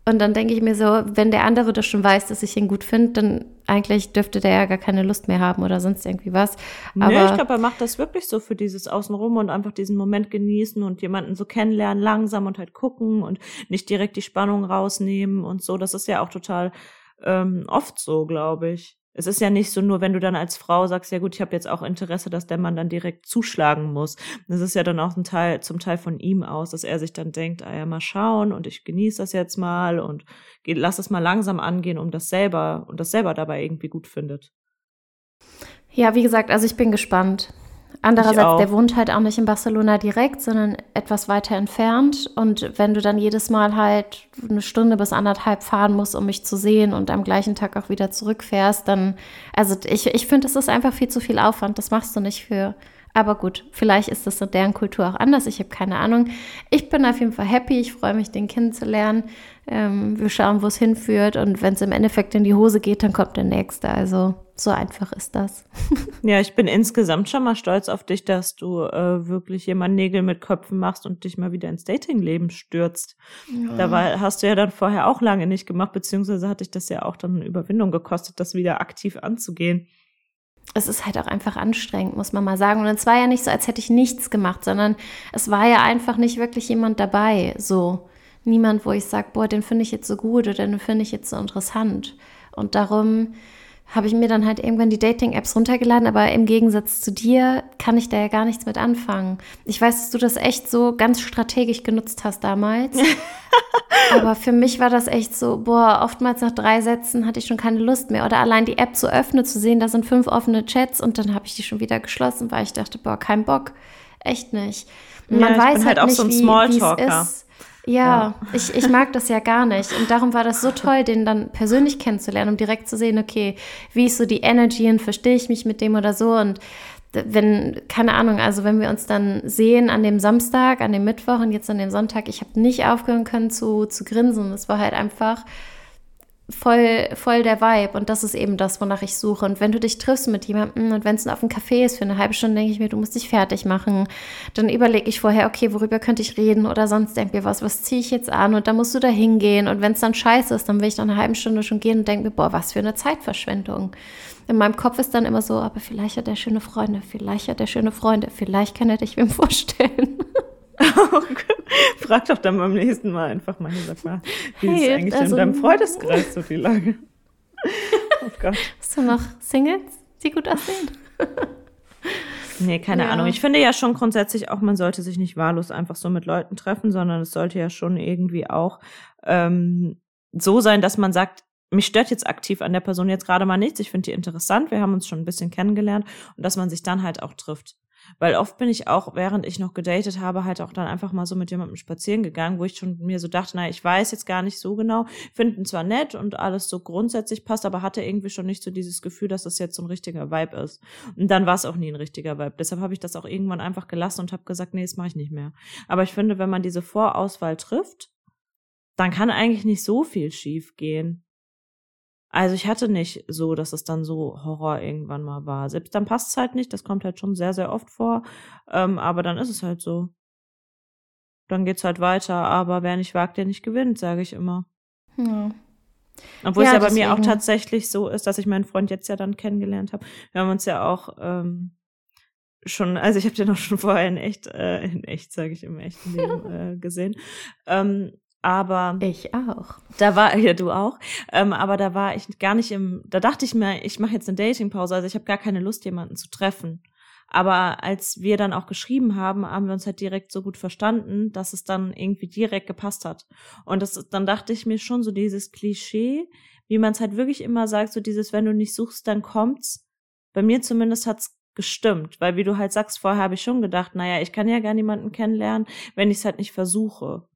Und dann denke ich mir so, wenn der andere das schon weiß, dass ich ihn gut finde, dann eigentlich dürfte der ja gar keine Lust mehr haben oder sonst irgendwie was. Aber nee, ich glaube, er macht das wirklich so für dieses Außenrum und einfach diesen Moment genießen und jemanden so kennenlernen, langsam und halt gucken und nicht direkt die Spannung rausnehmen und so. Das ist ja auch total ähm, oft so, glaube ich es ist ja nicht so nur, wenn du dann als Frau sagst, ja gut, ich habe jetzt auch Interesse, dass der Mann dann direkt zuschlagen muss. Das ist ja dann auch ein Teil, zum Teil von ihm aus, dass er sich dann denkt, ah ja, mal schauen und ich genieße das jetzt mal und lass es mal langsam angehen, um das selber und das selber dabei irgendwie gut findet. Ja, wie gesagt, also ich bin gespannt. Andererseits, der wohnt halt auch nicht in Barcelona direkt, sondern etwas weiter entfernt. Und wenn du dann jedes Mal halt eine Stunde bis anderthalb fahren musst, um mich zu sehen und am gleichen Tag auch wieder zurückfährst, dann, also ich, ich finde, das ist einfach viel zu viel Aufwand. Das machst du nicht für. Aber gut, vielleicht ist das in deren Kultur auch anders. Ich habe keine Ahnung. Ich bin auf jeden Fall happy. Ich freue mich, den kennenzulernen. Ähm, wir schauen, wo es hinführt. Und wenn es im Endeffekt in die Hose geht, dann kommt der nächste. Also so einfach ist das. [laughs] ja, ich bin insgesamt schon mal stolz auf dich, dass du äh, wirklich jemand Nägel mit Köpfen machst und dich mal wieder ins Datingleben stürzt. Ja. Da hast du ja dann vorher auch lange nicht gemacht, beziehungsweise hat dich das ja auch dann Überwindung gekostet, das wieder aktiv anzugehen. Es ist halt auch einfach anstrengend, muss man mal sagen. Und es war ja nicht so, als hätte ich nichts gemacht, sondern es war ja einfach nicht wirklich jemand dabei. So niemand, wo ich sage, boah, den finde ich jetzt so gut oder den finde ich jetzt so interessant. Und darum habe ich mir dann halt irgendwann die Dating-Apps runtergeladen, aber im Gegensatz zu dir kann ich da ja gar nichts mit anfangen. Ich weiß, dass du das echt so ganz strategisch genutzt hast damals. [laughs] aber für mich war das echt so, boah, oftmals nach drei Sätzen hatte ich schon keine Lust mehr. Oder allein die App zu öffnen, zu sehen, da sind fünf offene Chats und dann habe ich die schon wieder geschlossen, weil ich dachte, boah, kein Bock. Echt nicht. Und man ja, weiß halt, halt auch nicht, so ein Smalltalker. Ist. Ja, ja, Ich, ich mag das ja gar nicht. Und darum war das so toll, den dann persönlich kennenzulernen, um direkt zu sehen, okay, wie ist so die Energy und verstehe ich mich mit dem oder so. Und wenn, keine Ahnung, also wenn wir uns dann sehen an dem Samstag, an dem Mittwoch und jetzt an dem Sonntag, ich habe nicht aufhören können zu, zu grinsen. Es war halt einfach voll, voll der Vibe. Und das ist eben das, wonach ich suche. Und wenn du dich triffst mit jemandem und wenn es auf dem Café ist für eine halbe Stunde, denke ich mir, du musst dich fertig machen. Dann überlege ich vorher, okay, worüber könnte ich reden oder sonst irgendwie was, was ziehe ich jetzt an? Und dann musst du da hingehen. Und wenn es dann scheiße ist, dann will ich nach einer halben Stunde schon gehen und denke mir, boah, was für eine Zeitverschwendung. In meinem Kopf ist dann immer so, aber vielleicht hat er schöne Freunde, vielleicht hat er schöne Freunde, vielleicht kann er dich wem [laughs] vorstellen. [laughs] Frag doch dann beim nächsten Mal einfach mal, sag mal, wie hey, ist eigentlich also, in deinem Freundeskreis so die Lage? [laughs] oh Gott. Hast du noch Singles, die gut aussehen? [laughs] Nee, keine ja. Ahnung. Ich finde ja schon grundsätzlich auch, man sollte sich nicht wahllos einfach so mit Leuten treffen, sondern es sollte ja schon irgendwie auch ähm, so sein, dass man sagt, mich stört jetzt aktiv an der Person jetzt gerade mal nichts. Ich finde die interessant. Wir haben uns schon ein bisschen kennengelernt und dass man sich dann halt auch trifft. Weil oft bin ich auch, während ich noch gedatet habe, halt auch dann einfach mal so mit jemandem spazieren gegangen, wo ich schon mir so dachte, naja, ich weiß jetzt gar nicht so genau, finden zwar nett und alles so grundsätzlich passt, aber hatte irgendwie schon nicht so dieses Gefühl, dass das jetzt so ein richtiger Vibe ist. Und dann war es auch nie ein richtiger Vibe. Deshalb habe ich das auch irgendwann einfach gelassen und habe gesagt, nee, das mache ich nicht mehr. Aber ich finde, wenn man diese Vorauswahl trifft, dann kann eigentlich nicht so viel schief gehen. Also ich hatte nicht so, dass es dann so Horror irgendwann mal war. Selbst dann passt es halt nicht, das kommt halt schon sehr, sehr oft vor. Ähm, aber dann ist es halt so. Dann geht's halt weiter, aber wer nicht wagt, der nicht gewinnt, sage ich immer. Ja. Obwohl ja, es ja bei mir auch tatsächlich so ist, dass ich meinen Freund jetzt ja dann kennengelernt habe. Wir haben uns ja auch ähm, schon, also ich habe den auch schon vorher in echt, äh, in echt, sage ich im echten Leben [laughs] äh, gesehen. Ähm, aber ich auch. Da war [laughs] ja du auch, ähm, aber da war ich gar nicht im. Da dachte ich mir, ich mache jetzt eine Datingpause, also ich habe gar keine Lust, jemanden zu treffen. Aber als wir dann auch geschrieben haben, haben wir uns halt direkt so gut verstanden, dass es dann irgendwie direkt gepasst hat. Und das, dann dachte ich mir schon so dieses Klischee, wie man es halt wirklich immer sagt, so dieses, wenn du nicht suchst, dann kommt's. Bei mir zumindest hat's gestimmt, weil wie du halt sagst, vorher habe ich schon gedacht, naja, ich kann ja gar niemanden kennenlernen, wenn ich es halt nicht versuche.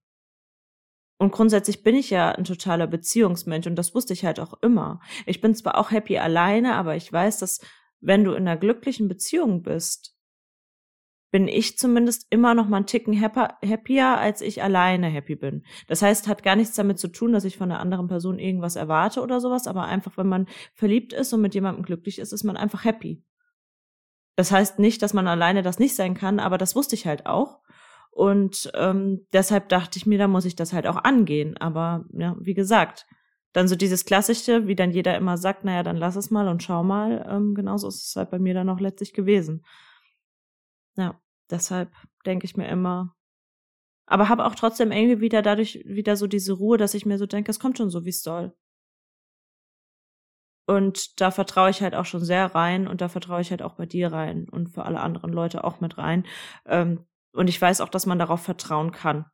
Und grundsätzlich bin ich ja ein totaler Beziehungsmensch und das wusste ich halt auch immer. Ich bin zwar auch happy alleine, aber ich weiß, dass wenn du in einer glücklichen Beziehung bist, bin ich zumindest immer noch mal einen Ticken happier, als ich alleine happy bin. Das heißt, hat gar nichts damit zu tun, dass ich von einer anderen Person irgendwas erwarte oder sowas, aber einfach, wenn man verliebt ist und mit jemandem glücklich ist, ist man einfach happy. Das heißt nicht, dass man alleine das nicht sein kann, aber das wusste ich halt auch. Und ähm, deshalb dachte ich mir, da muss ich das halt auch angehen. Aber ja, wie gesagt, dann so dieses Klassische, wie dann jeder immer sagt, naja, dann lass es mal und schau mal. Ähm, genauso ist es halt bei mir dann auch letztlich gewesen. Ja, deshalb denke ich mir immer. Aber habe auch trotzdem irgendwie wieder dadurch wieder so diese Ruhe, dass ich mir so denke, es kommt schon so, wie es soll. Und da vertraue ich halt auch schon sehr rein und da vertraue ich halt auch bei dir rein und für alle anderen Leute auch mit rein, ähm, und ich weiß auch, dass man darauf vertrauen kann.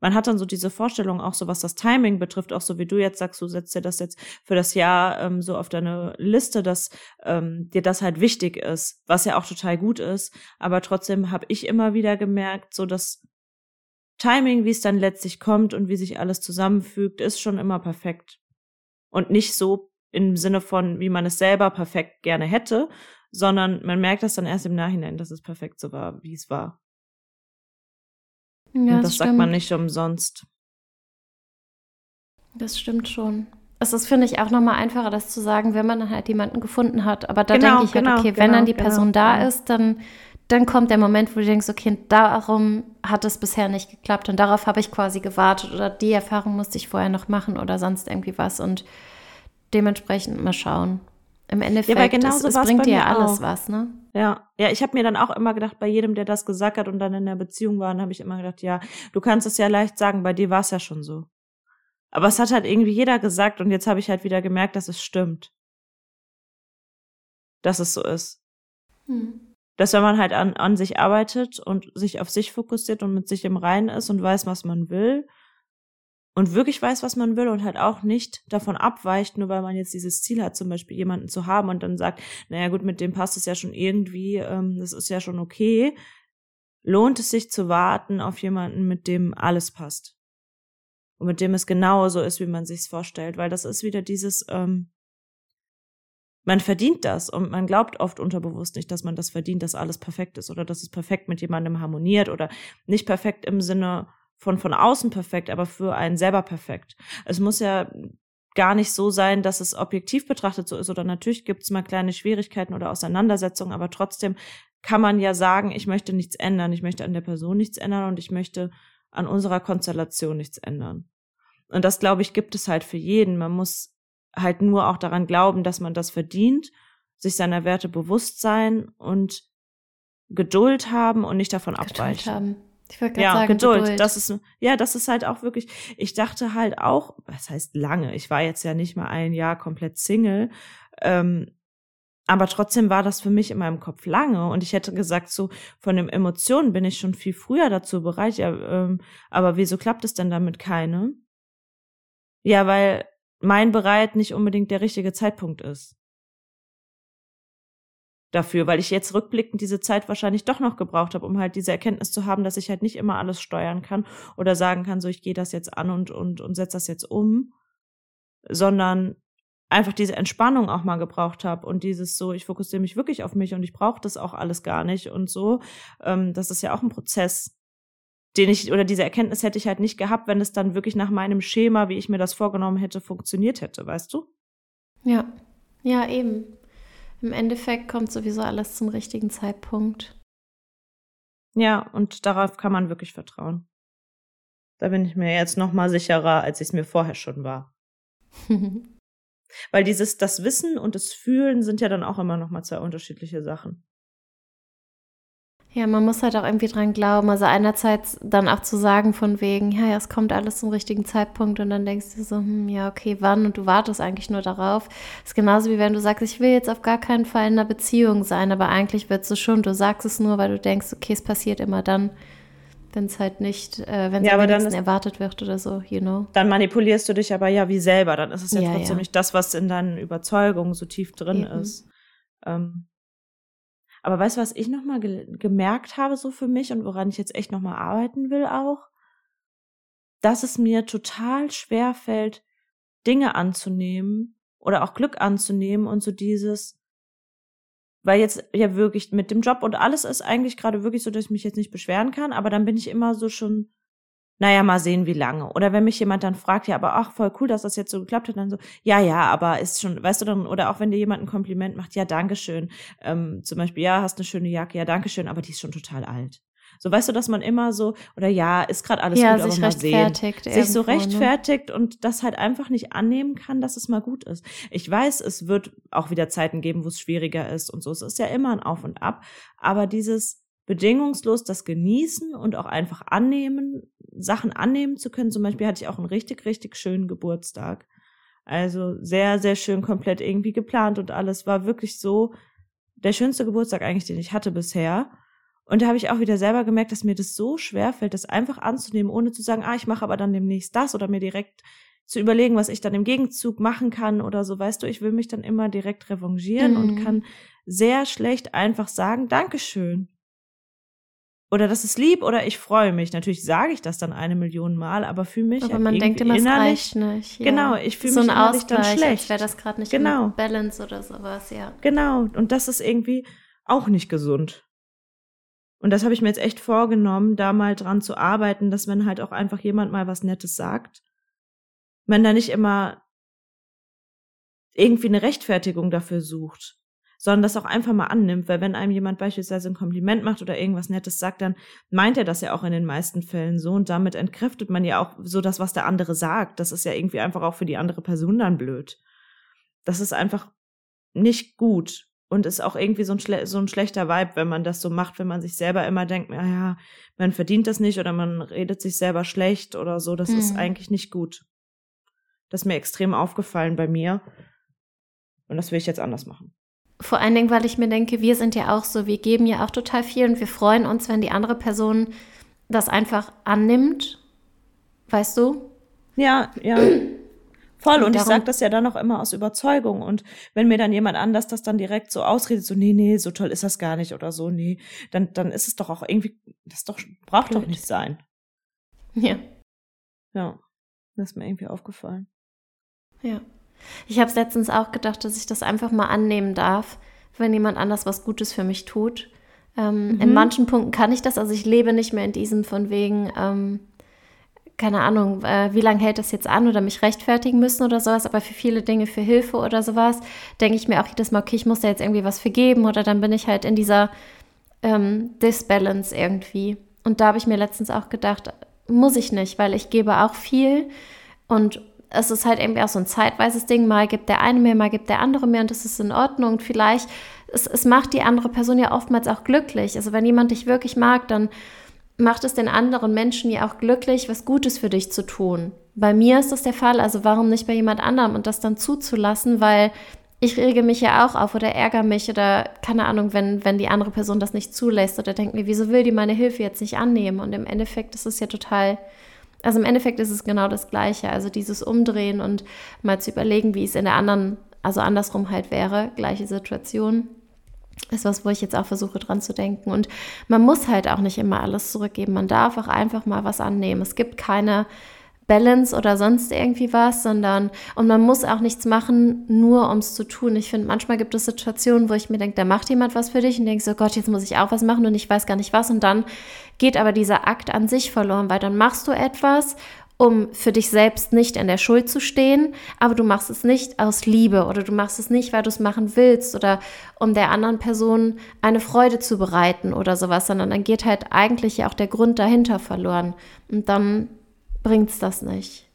Man hat dann so diese Vorstellung auch so, was das Timing betrifft, auch so wie du jetzt sagst, du setzt dir das jetzt für das Jahr ähm, so auf deine Liste, dass ähm, dir das halt wichtig ist, was ja auch total gut ist. Aber trotzdem habe ich immer wieder gemerkt, so das Timing, wie es dann letztlich kommt und wie sich alles zusammenfügt, ist schon immer perfekt. Und nicht so im Sinne von, wie man es selber perfekt gerne hätte, sondern man merkt das dann erst im Nachhinein, dass es perfekt so war, wie es war. Ja, das, das sagt man nicht umsonst. Das stimmt schon. Es ist, finde ich, auch nochmal einfacher, das zu sagen, wenn man dann halt jemanden gefunden hat. Aber da genau, denke ich genau, halt, okay, genau, wenn dann die Person genau, da ist, dann, dann kommt der Moment, wo du denkst, okay, darum hat es bisher nicht geklappt und darauf habe ich quasi gewartet oder die Erfahrung musste ich vorher noch machen oder sonst irgendwie was und dementsprechend mal schauen. Im Endeffekt, ja, genau es, es bringt dir ja alles auch. was, ne? Ja, ja, ich habe mir dann auch immer gedacht, bei jedem, der das gesagt hat und dann in der Beziehung war, habe ich immer gedacht, ja, du kannst es ja leicht sagen, bei dir war es ja schon so. Aber es hat halt irgendwie jeder gesagt und jetzt habe ich halt wieder gemerkt, dass es stimmt. Dass es so ist. Hm. Dass wenn man halt an, an sich arbeitet und sich auf sich fokussiert und mit sich im Reinen ist und weiß, was man will, und wirklich weiß, was man will und halt auch nicht davon abweicht, nur weil man jetzt dieses Ziel hat, zum Beispiel jemanden zu haben und dann sagt, naja gut, mit dem passt es ja schon irgendwie, ähm, das ist ja schon okay, lohnt es sich zu warten auf jemanden, mit dem alles passt. Und mit dem es genauso ist, wie man sich's vorstellt, weil das ist wieder dieses, ähm, man verdient das und man glaubt oft unterbewusst nicht, dass man das verdient, dass alles perfekt ist oder dass es perfekt mit jemandem harmoniert oder nicht perfekt im Sinne von von außen perfekt, aber für einen selber perfekt. Es muss ja gar nicht so sein, dass es objektiv betrachtet so ist oder natürlich gibt es mal kleine Schwierigkeiten oder Auseinandersetzungen, aber trotzdem kann man ja sagen, ich möchte nichts ändern, ich möchte an der Person nichts ändern und ich möchte an unserer Konstellation nichts ändern. Und das, glaube ich, gibt es halt für jeden. Man muss halt nur auch daran glauben, dass man das verdient, sich seiner Werte bewusst sein und Geduld haben und nicht davon Geduld abweichen. Haben. Ich würde ja, sagen, Geduld. Geduld. Das ist, ja, das ist halt auch wirklich, ich dachte halt auch, was heißt lange? Ich war jetzt ja nicht mal ein Jahr komplett Single. Ähm, aber trotzdem war das für mich in meinem Kopf lange und ich hätte gesagt, so von den Emotionen bin ich schon viel früher dazu bereit. Ja, ähm, aber wieso klappt es denn damit keine? Ja, weil mein bereit nicht unbedingt der richtige Zeitpunkt ist dafür, weil ich jetzt rückblickend diese Zeit wahrscheinlich doch noch gebraucht habe, um halt diese Erkenntnis zu haben, dass ich halt nicht immer alles steuern kann oder sagen kann, so ich gehe das jetzt an und und und setze das jetzt um, sondern einfach diese Entspannung auch mal gebraucht habe und dieses so, ich fokussiere mich wirklich auf mich und ich brauche das auch alles gar nicht und so. Ähm, das ist ja auch ein Prozess, den ich oder diese Erkenntnis hätte ich halt nicht gehabt, wenn es dann wirklich nach meinem Schema, wie ich mir das vorgenommen hätte, funktioniert hätte, weißt du? Ja, ja, eben. Im Endeffekt kommt sowieso alles zum richtigen Zeitpunkt. Ja, und darauf kann man wirklich vertrauen. Da bin ich mir jetzt noch mal sicherer, als ich es mir vorher schon war. [laughs] Weil dieses, das Wissen und das Fühlen sind ja dann auch immer noch mal zwei unterschiedliche Sachen. Ja, man muss halt auch irgendwie dran glauben. Also einerseits dann auch zu sagen von wegen, ja, ja, es kommt alles zum richtigen Zeitpunkt und dann denkst du so, hm, ja, okay, wann? Und du wartest eigentlich nur darauf. Das ist genauso wie wenn du sagst, ich will jetzt auf gar keinen Fall in einer Beziehung sein, aber eigentlich wird es schon. Du sagst es nur, weil du denkst, okay, es passiert immer dann, wenn es halt nicht, äh, wenn es ja, am erwartet wird oder so, you know. Dann manipulierst du dich aber ja wie selber. Dann ist es ja, ja trotzdem ja. nicht das, was in deinen Überzeugungen so tief drin Eben. ist. Ähm, aber weißt du, was ich nochmal ge gemerkt habe, so für mich und woran ich jetzt echt nochmal arbeiten will auch? Dass es mir total schwer fällt, Dinge anzunehmen oder auch Glück anzunehmen und so dieses, weil jetzt ja wirklich mit dem Job und alles ist eigentlich gerade wirklich so, dass ich mich jetzt nicht beschweren kann, aber dann bin ich immer so schon naja, mal sehen, wie lange. Oder wenn mich jemand dann fragt, ja, aber ach, voll cool, dass das jetzt so geklappt hat, dann so, ja, ja, aber ist schon, weißt du dann, oder auch wenn dir jemand ein Kompliment macht, ja, dankeschön. Ähm, zum Beispiel, ja, hast eine schöne Jacke, ja, dankeschön, aber die ist schon total alt. So, weißt du, dass man immer so, oder ja, ist gerade alles ja, gut, sich aber mal sehen. Sich so ne? rechtfertigt ne? und das halt einfach nicht annehmen kann, dass es mal gut ist. Ich weiß, es wird auch wieder Zeiten geben, wo es schwieriger ist und so. Es ist ja immer ein Auf und Ab. Aber dieses, bedingungslos das genießen und auch einfach annehmen, Sachen annehmen zu können. Zum Beispiel hatte ich auch einen richtig, richtig schönen Geburtstag. Also sehr, sehr schön komplett irgendwie geplant und alles war wirklich so der schönste Geburtstag eigentlich, den ich hatte bisher. Und da habe ich auch wieder selber gemerkt, dass mir das so schwer fällt, das einfach anzunehmen, ohne zu sagen, ah, ich mache aber dann demnächst das oder mir direkt zu überlegen, was ich dann im Gegenzug machen kann oder so. Weißt du, ich will mich dann immer direkt revanchieren mhm. und kann sehr schlecht einfach sagen, Dankeschön oder das ist lieb oder ich freue mich. Natürlich sage ich das dann eine Million Mal, aber fühle mich aber man denkt immer, innerlich, nicht. Ja. Genau, ich fühle so mich innerlich dann schlecht. wäre das gerade nicht genau. Balance oder sowas, ja. Genau, und das ist irgendwie auch nicht gesund. Und das habe ich mir jetzt echt vorgenommen, da mal dran zu arbeiten, dass wenn halt auch einfach jemand mal was Nettes sagt, man da nicht immer irgendwie eine Rechtfertigung dafür sucht sondern das auch einfach mal annimmt, weil wenn einem jemand beispielsweise ein Kompliment macht oder irgendwas Nettes sagt, dann meint er das ja auch in den meisten Fällen so und damit entkräftet man ja auch so das, was der andere sagt. Das ist ja irgendwie einfach auch für die andere Person dann blöd. Das ist einfach nicht gut und ist auch irgendwie so ein, so ein schlechter Vibe, wenn man das so macht, wenn man sich selber immer denkt, naja, man verdient das nicht oder man redet sich selber schlecht oder so. Das mhm. ist eigentlich nicht gut. Das ist mir extrem aufgefallen bei mir. Und das will ich jetzt anders machen. Vor allen Dingen, weil ich mir denke, wir sind ja auch so, wir geben ja auch total viel und wir freuen uns, wenn die andere Person das einfach annimmt. Weißt du? Ja, ja. Voll. Und, und ich sage das ja dann auch immer aus Überzeugung. Und wenn mir dann jemand anders das dann direkt so ausredet, so, nee, nee, so toll ist das gar nicht oder so, nee, dann, dann ist es doch auch irgendwie, das doch, braucht Blöd. doch nicht sein. Ja. Ja. Das ist mir irgendwie aufgefallen. Ja. Ich habe letztens auch gedacht, dass ich das einfach mal annehmen darf, wenn jemand anders was Gutes für mich tut. Ähm, mhm. In manchen Punkten kann ich das, also ich lebe nicht mehr in diesem von wegen, ähm, keine Ahnung, äh, wie lange hält das jetzt an oder mich rechtfertigen müssen oder sowas, aber für viele Dinge, für Hilfe oder sowas, denke ich mir auch jedes Mal, okay, ich muss da jetzt irgendwie was vergeben oder dann bin ich halt in dieser ähm, Disbalance irgendwie. Und da habe ich mir letztens auch gedacht, muss ich nicht, weil ich gebe auch viel und es ist halt irgendwie auch so ein zeitweises Ding. Mal gibt der eine mehr, mal gibt der andere mehr und das ist in Ordnung. Und vielleicht, es, es macht die andere Person ja oftmals auch glücklich. Also wenn jemand dich wirklich mag, dann macht es den anderen Menschen ja auch glücklich, was Gutes für dich zu tun. Bei mir ist das der Fall, also warum nicht bei jemand anderem und das dann zuzulassen, weil ich rege mich ja auch auf oder ärgere mich oder keine Ahnung, wenn, wenn die andere Person das nicht zulässt oder denkt mir, wieso will die meine Hilfe jetzt nicht annehmen? Und im Endeffekt ist es ja total also im Endeffekt ist es genau das Gleiche. Also dieses Umdrehen und mal zu überlegen, wie es in der anderen, also andersrum halt wäre, gleiche Situation. Ist was, wo ich jetzt auch versuche dran zu denken. Und man muss halt auch nicht immer alles zurückgeben. Man darf auch einfach mal was annehmen. Es gibt keine Balance oder sonst irgendwie was, sondern und man muss auch nichts machen, nur um es zu tun. Ich finde, manchmal gibt es Situationen, wo ich mir denke, da macht jemand was für dich und denkst so, Gott, jetzt muss ich auch was machen und ich weiß gar nicht was und dann geht aber dieser Akt an sich verloren, weil dann machst du etwas um für dich selbst nicht in der Schuld zu stehen, aber du machst es nicht aus Liebe oder du machst es nicht, weil du es machen willst oder um der anderen Person eine Freude zu bereiten oder sowas, sondern dann geht halt eigentlich ja auch der Grund dahinter verloren und dann bringt es das nicht,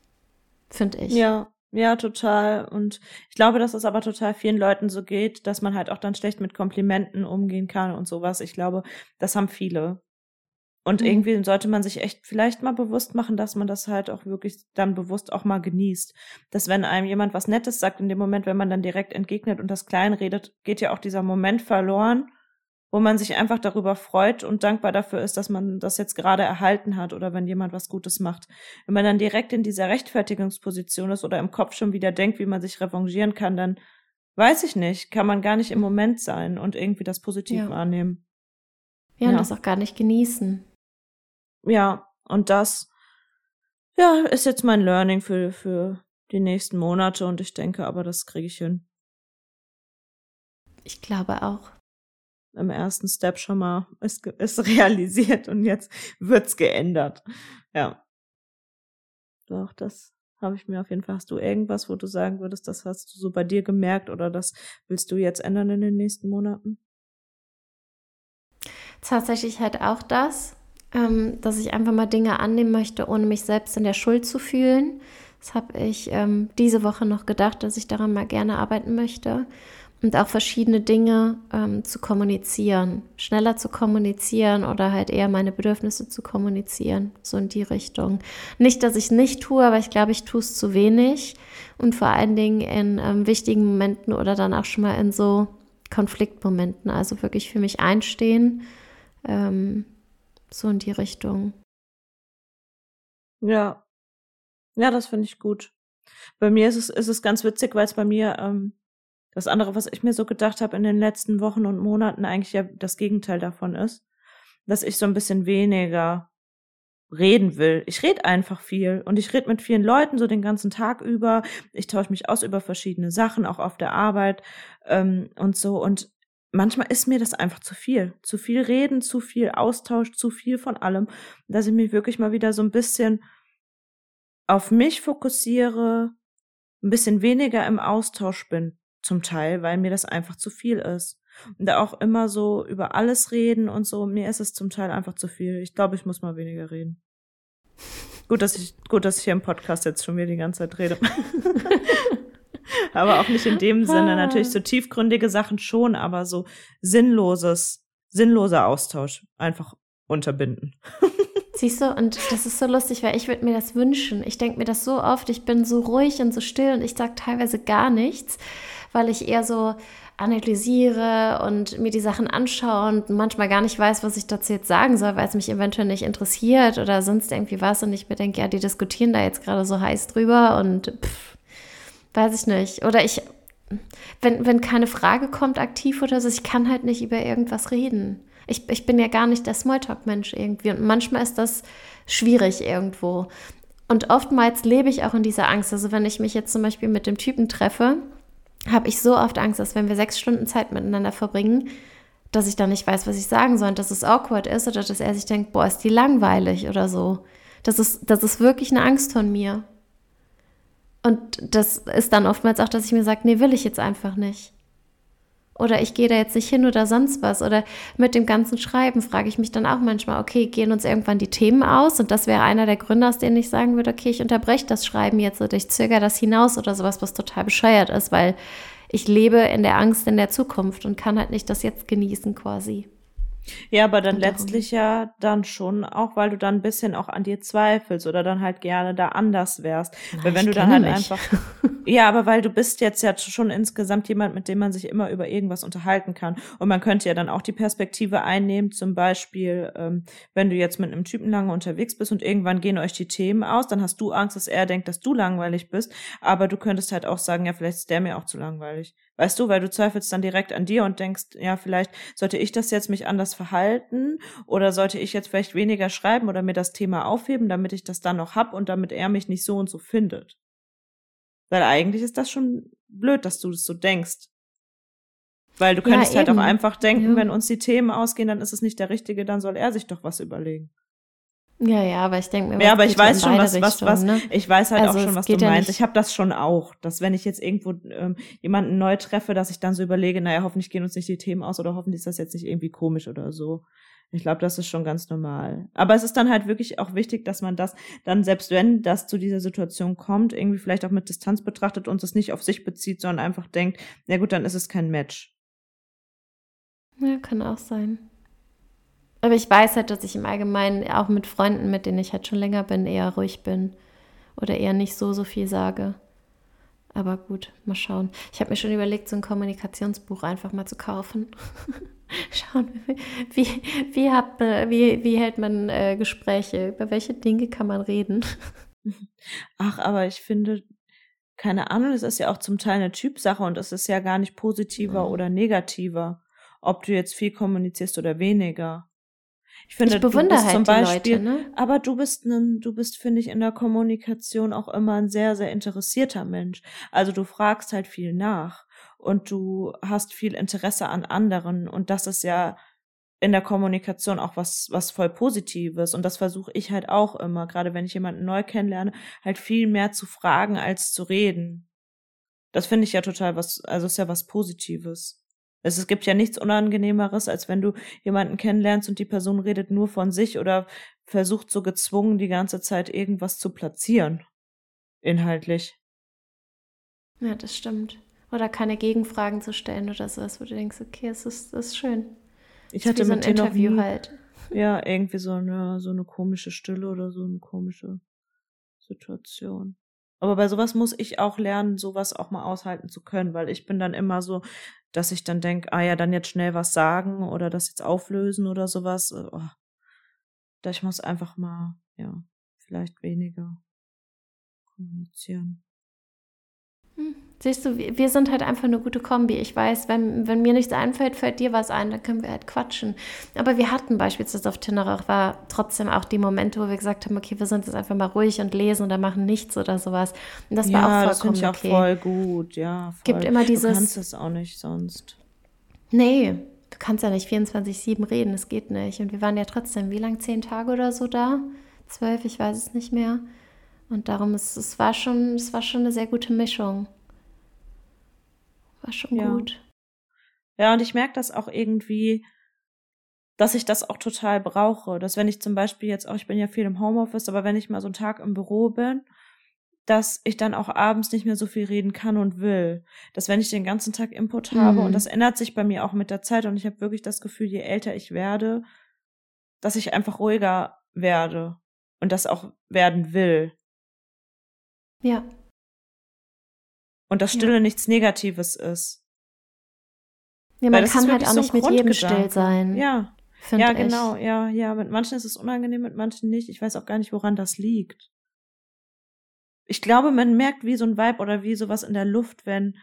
finde ich. Ja, ja, total. Und ich glaube, dass es aber total vielen Leuten so geht, dass man halt auch dann schlecht mit Komplimenten umgehen kann und sowas. Ich glaube, das haben viele. Und mhm. irgendwie sollte man sich echt vielleicht mal bewusst machen, dass man das halt auch wirklich dann bewusst auch mal genießt. Dass wenn einem jemand was Nettes sagt, in dem Moment, wenn man dann direkt entgegnet und das klein redet, geht ja auch dieser Moment verloren, wo man sich einfach darüber freut und dankbar dafür ist, dass man das jetzt gerade erhalten hat oder wenn jemand was Gutes macht. Wenn man dann direkt in dieser Rechtfertigungsposition ist oder im Kopf schon wieder denkt, wie man sich revanchieren kann, dann weiß ich nicht, kann man gar nicht im Moment sein und irgendwie das positiv ja. wahrnehmen. Ja, ja, und das auch gar nicht genießen. Ja, und das, ja, ist jetzt mein Learning für, für die nächsten Monate und ich denke aber, das kriege ich hin. Ich glaube auch im ersten Step schon mal ist, ist [laughs] realisiert und jetzt wird's geändert. Ja. Doch, das habe ich mir auf jeden Fall. Hast du irgendwas, wo du sagen würdest, das hast du so bei dir gemerkt oder das willst du jetzt ändern in den nächsten Monaten? Tatsächlich halt auch das, ähm, dass ich einfach mal Dinge annehmen möchte, ohne mich selbst in der Schuld zu fühlen. Das habe ich ähm, diese Woche noch gedacht, dass ich daran mal gerne arbeiten möchte und auch verschiedene Dinge ähm, zu kommunizieren, schneller zu kommunizieren oder halt eher meine Bedürfnisse zu kommunizieren, so in die Richtung. Nicht, dass ich nicht tue, aber ich glaube, ich tue es zu wenig und vor allen Dingen in ähm, wichtigen Momenten oder dann auch schon mal in so Konfliktmomenten, also wirklich für mich einstehen, ähm, so in die Richtung. Ja, ja, das finde ich gut. Bei mir ist es, ist es ganz witzig, weil es bei mir ähm, das andere, was ich mir so gedacht habe in den letzten Wochen und Monaten, eigentlich ja das Gegenteil davon ist, dass ich so ein bisschen weniger reden will. Ich rede einfach viel und ich rede mit vielen Leuten so den ganzen Tag über. Ich tausche mich aus über verschiedene Sachen, auch auf der Arbeit ähm, und so. Und manchmal ist mir das einfach zu viel. Zu viel reden, zu viel Austausch, zu viel von allem, dass ich mich wirklich mal wieder so ein bisschen auf mich fokussiere, ein bisschen weniger im Austausch bin zum Teil, weil mir das einfach zu viel ist. Und da auch immer so über alles reden und so, mir ist es zum Teil einfach zu viel. Ich glaube, ich muss mal weniger reden. Gut, dass ich, gut, dass ich hier im Podcast jetzt schon wieder die ganze Zeit rede. [laughs] aber auch nicht in dem Sinne. Natürlich so tiefgründige Sachen schon, aber so sinnloses, sinnloser Austausch einfach unterbinden. [laughs] Siehst du, und das ist so lustig, weil ich würde mir das wünschen. Ich denke mir das so oft, ich bin so ruhig und so still und ich sage teilweise gar nichts weil ich eher so analysiere und mir die Sachen anschaue und manchmal gar nicht weiß, was ich dazu jetzt sagen soll, weil es mich eventuell nicht interessiert oder sonst irgendwie was und ich mir denke, ja, die diskutieren da jetzt gerade so heiß drüber und pff, weiß ich nicht. Oder ich, wenn, wenn keine Frage kommt aktiv oder so, ich kann halt nicht über irgendwas reden. Ich, ich bin ja gar nicht der Smalltalk-Mensch irgendwie und manchmal ist das schwierig irgendwo. Und oftmals lebe ich auch in dieser Angst. Also wenn ich mich jetzt zum Beispiel mit dem Typen treffe, habe ich so oft Angst, dass wenn wir sechs Stunden Zeit miteinander verbringen, dass ich dann nicht weiß, was ich sagen soll und dass es awkward ist oder dass er sich denkt, boah, ist die langweilig oder so. Das ist, das ist wirklich eine Angst von mir. Und das ist dann oftmals auch, dass ich mir sage, nee, will ich jetzt einfach nicht. Oder ich gehe da jetzt nicht hin oder sonst was. Oder mit dem ganzen Schreiben frage ich mich dann auch manchmal, okay, gehen uns irgendwann die Themen aus? Und das wäre einer der Gründe, aus denen ich sagen würde, okay, ich unterbreche das Schreiben jetzt oder ich zögere das hinaus oder sowas, was total bescheuert ist, weil ich lebe in der Angst in der Zukunft und kann halt nicht das jetzt genießen quasi. Ja, aber dann letztlich ja dann schon auch, weil du dann ein bisschen auch an dir zweifelst oder dann halt gerne da anders wärst. Na, weil wenn du dann halt mich. einfach. [laughs] ja, aber weil du bist jetzt ja schon insgesamt jemand, mit dem man sich immer über irgendwas unterhalten kann. Und man könnte ja dann auch die Perspektive einnehmen, zum Beispiel, ähm, wenn du jetzt mit einem Typen lange unterwegs bist und irgendwann gehen euch die Themen aus, dann hast du Angst, dass er denkt, dass du langweilig bist. Aber du könntest halt auch sagen, ja, vielleicht ist der mir auch zu langweilig. Weißt du, weil du zweifelst dann direkt an dir und denkst, ja, vielleicht sollte ich das jetzt mich anders verhalten oder sollte ich jetzt vielleicht weniger schreiben oder mir das Thema aufheben, damit ich das dann noch hab und damit er mich nicht so und so findet. Weil eigentlich ist das schon blöd, dass du das so denkst. Weil du könntest ja, halt auch einfach denken, ja. wenn uns die Themen ausgehen, dann ist es nicht der Richtige, dann soll er sich doch was überlegen. Ja, ja, aber ich denke mir, ja, aber ich weiß schon, was, was, was, ne? ich weiß halt also auch schon, was du ja meinst. Ich habe das schon auch, dass wenn ich jetzt irgendwo ähm, jemanden neu treffe, dass ich dann so überlege, naja, hoffentlich gehen uns nicht die Themen aus oder hoffentlich ist das jetzt nicht irgendwie komisch oder so. Ich glaube, das ist schon ganz normal. Aber es ist dann halt wirklich auch wichtig, dass man das dann, selbst wenn das zu dieser Situation kommt, irgendwie vielleicht auch mit Distanz betrachtet und es nicht auf sich bezieht, sondern einfach denkt, na gut, dann ist es kein Match. Ja, kann auch sein. Aber ich weiß halt, dass ich im Allgemeinen auch mit Freunden, mit denen ich halt schon länger bin, eher ruhig bin. Oder eher nicht so, so viel sage. Aber gut, mal schauen. Ich habe mir schon überlegt, so ein Kommunikationsbuch einfach mal zu kaufen. [laughs] Schauen, wie, wie, hat, wie, wie hält man äh, Gespräche? Über welche Dinge kann man reden? [laughs] Ach, aber ich finde, keine Ahnung, es ist ja auch zum Teil eine Typsache und es ist ja gar nicht positiver mhm. oder negativer, ob du jetzt viel kommunizierst oder weniger. Ich finde, ich bewundere du bist halt zum Beispiel, Leute, ne? aber du bist ein, du bist, finde ich, in der Kommunikation auch immer ein sehr, sehr interessierter Mensch. Also du fragst halt viel nach und du hast viel Interesse an anderen und das ist ja in der Kommunikation auch was, was voll Positives. Und das versuche ich halt auch immer, gerade wenn ich jemanden neu kennenlerne, halt viel mehr zu fragen als zu reden. Das finde ich ja total was, also ist ja was Positives. Es, es gibt ja nichts Unangenehmeres, als wenn du jemanden kennenlernst und die Person redet nur von sich oder versucht so gezwungen die ganze Zeit irgendwas zu platzieren. Inhaltlich. Ja, das stimmt. Oder keine Gegenfragen zu stellen oder sowas, wo du denkst, okay, es ist, das ist schön. Ich hatte so ein Interview nie, halt. Ja, irgendwie so eine, so eine komische Stille oder so eine komische Situation. Aber bei sowas muss ich auch lernen, sowas auch mal aushalten zu können, weil ich bin dann immer so, dass ich dann denke, ah ja, dann jetzt schnell was sagen oder das jetzt auflösen oder sowas. Äh, oh. Ich muss einfach mal, ja, vielleicht weniger kommunizieren. Hm. Siehst du, wir sind halt einfach eine gute Kombi. Ich weiß, wenn, wenn mir nichts einfällt, fällt dir was ein, dann können wir halt quatschen. Aber wir hatten beispielsweise auf Teneriffa war trotzdem auch die Momente, wo wir gesagt haben, okay, wir sind jetzt einfach mal ruhig und lesen oder machen nichts oder sowas. Und das ja, war auch vollkommen das ich auch voll gut, ja. Voll. Gibt immer dieses. Du kannst es auch nicht sonst. Nee, du kannst ja nicht 24-7 reden, das geht nicht. Und wir waren ja trotzdem, wie lang, zehn Tage oder so da? Zwölf, ich weiß es nicht mehr. Und darum ist es war schon, es war schon eine sehr gute Mischung. War schon ja. gut. Ja, und ich merke das auch irgendwie, dass ich das auch total brauche. Dass wenn ich zum Beispiel jetzt auch, ich bin ja viel im Homeoffice, aber wenn ich mal so einen Tag im Büro bin, dass ich dann auch abends nicht mehr so viel reden kann und will. Dass wenn ich den ganzen Tag Input habe, mhm. und das ändert sich bei mir auch mit der Zeit, und ich habe wirklich das Gefühl, je älter ich werde, dass ich einfach ruhiger werde und das auch werden will. Ja. Und dass Stille ja. nichts Negatives ist. Ja, man kann halt auch so nicht mit jedem still sein. Ja. Ja, genau, ja, ja. Mit manchen ist es unangenehm, mit manchen nicht. Ich weiß auch gar nicht, woran das liegt. Ich glaube, man merkt wie so ein Vibe oder wie sowas in der Luft, wenn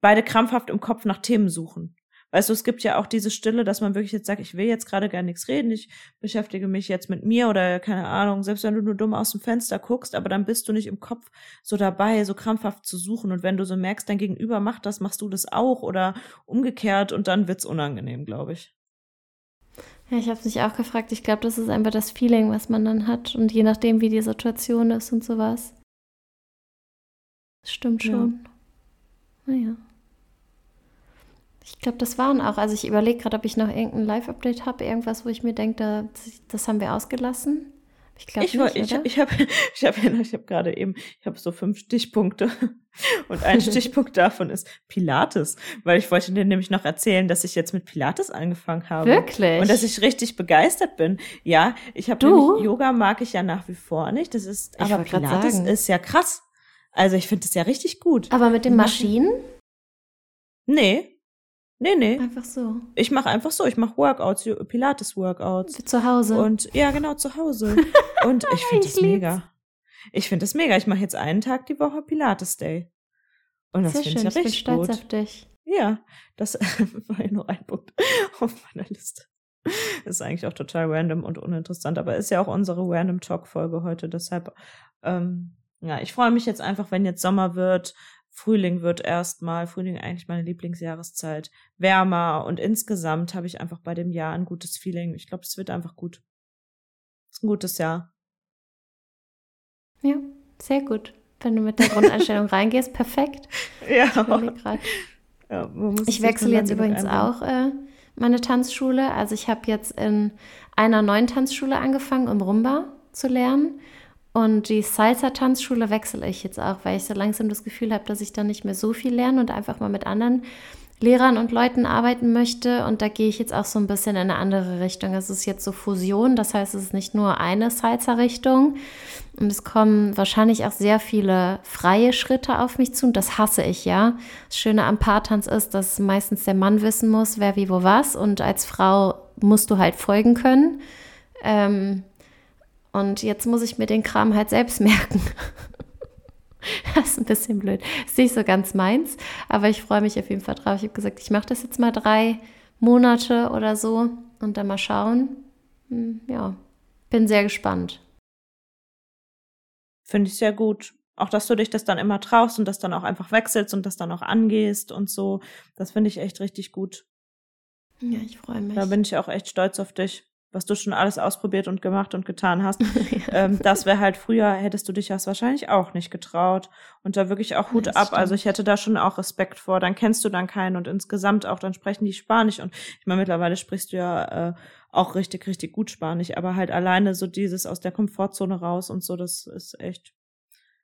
beide krampfhaft im Kopf nach Themen suchen. Weißt du, es gibt ja auch diese Stille, dass man wirklich jetzt sagt, ich will jetzt gerade gar nichts reden, ich beschäftige mich jetzt mit mir oder keine Ahnung, selbst wenn du nur dumm aus dem Fenster guckst, aber dann bist du nicht im Kopf so dabei, so krampfhaft zu suchen. Und wenn du so merkst, dein Gegenüber macht das, machst du das auch oder umgekehrt und dann wird's unangenehm, glaube ich. Ja, ich habe mich auch gefragt. Ich glaube, das ist einfach das Feeling, was man dann hat und je nachdem, wie die Situation ist und sowas. Das stimmt schon. Ja. Naja. Ich glaube, das waren auch. Also ich überlege gerade, ob ich noch irgendein Live-Update habe, irgendwas, wo ich mir denke, das, das haben wir ausgelassen. Ich glaube ich, nicht, ich, oder? ich habe [laughs] ich hab, ich hab gerade eben, ich habe so fünf Stichpunkte [laughs] und ein [laughs] Stichpunkt davon ist Pilates, weil ich wollte dir nämlich noch erzählen, dass ich jetzt mit Pilates angefangen habe. Wirklich? Und dass ich richtig begeistert bin. Ja, ich habe Yoga mag ich ja nach wie vor nicht. Das ist, aber Pilates ist ja krass. Also ich finde das ja richtig gut. Aber mit den Maschinen? Nee, Nee, nee. Einfach so. Ich mache einfach so. Ich mache Workouts, Pilates-Workouts. Zu Hause. Und ja, genau, zu Hause. [laughs] Und ich finde das mega. Ich finde das mega. Ich mache jetzt einen Tag die Woche Pilates Day. Und das finde ich ja richtig ich bin stolz gut. auf dich. Ja, das [laughs] war ja nur ein Punkt [laughs] auf meiner Liste. Ist eigentlich auch total random und uninteressant, aber ist ja auch unsere Random Talk Folge heute. Deshalb, ähm, ja, ich freue mich jetzt einfach, wenn jetzt Sommer wird, Frühling wird erstmal, Frühling eigentlich meine Lieblingsjahreszeit, wärmer und insgesamt habe ich einfach bei dem Jahr ein gutes Feeling. Ich glaube, es wird einfach gut. Ist ein gutes Jahr. Ja, sehr gut. Wenn du mit der Grundeinstellung [laughs] reingehst, perfekt. Ja. Ich, ja, ich wechsle jetzt übrigens auch äh, meine Tanzschule. Also ich habe jetzt in einer neuen Tanzschule angefangen, um Rumba zu lernen. Und die Salsa-Tanzschule wechsle ich jetzt auch, weil ich so langsam das Gefühl habe, dass ich da nicht mehr so viel lerne und einfach mal mit anderen Lehrern und Leuten arbeiten möchte. Und da gehe ich jetzt auch so ein bisschen in eine andere Richtung. Es ist jetzt so Fusion, das heißt, es ist nicht nur eine Salsa-Richtung. Und es kommen wahrscheinlich auch sehr viele freie Schritte auf mich zu. Und das hasse ich ja. Das Schöne am Paartanz ist, dass meistens der Mann wissen muss, wer wie wo was. Und als Frau musst du halt folgen können. Ähm, und jetzt muss ich mir den Kram halt selbst [laughs] merken. das ist ein bisschen blöd. Ist nicht so ganz meins, aber ich freue mich auf jeden Fall drauf. Ich habe gesagt, ich mache das jetzt mal drei Monate oder so und dann mal schauen. Hm, ja, bin sehr gespannt. Finde ich sehr gut. Auch, dass du dich das dann immer traust und das dann auch einfach wechselst und das dann auch angehst und so. Das finde ich echt richtig gut. Ja, ich freue mich. Da bin ich auch echt stolz auf dich was du schon alles ausprobiert und gemacht und getan hast. [laughs] ähm, das wäre halt früher, hättest du dich das wahrscheinlich auch nicht getraut. Und da wirklich auch Hut ja, ab. Stimmt. Also ich hätte da schon auch Respekt vor. Dann kennst du dann keinen und insgesamt auch, dann sprechen die Spanisch. Und ich meine, mittlerweile sprichst du ja äh, auch richtig, richtig gut Spanisch. Aber halt alleine so dieses aus der Komfortzone raus und so, das ist echt,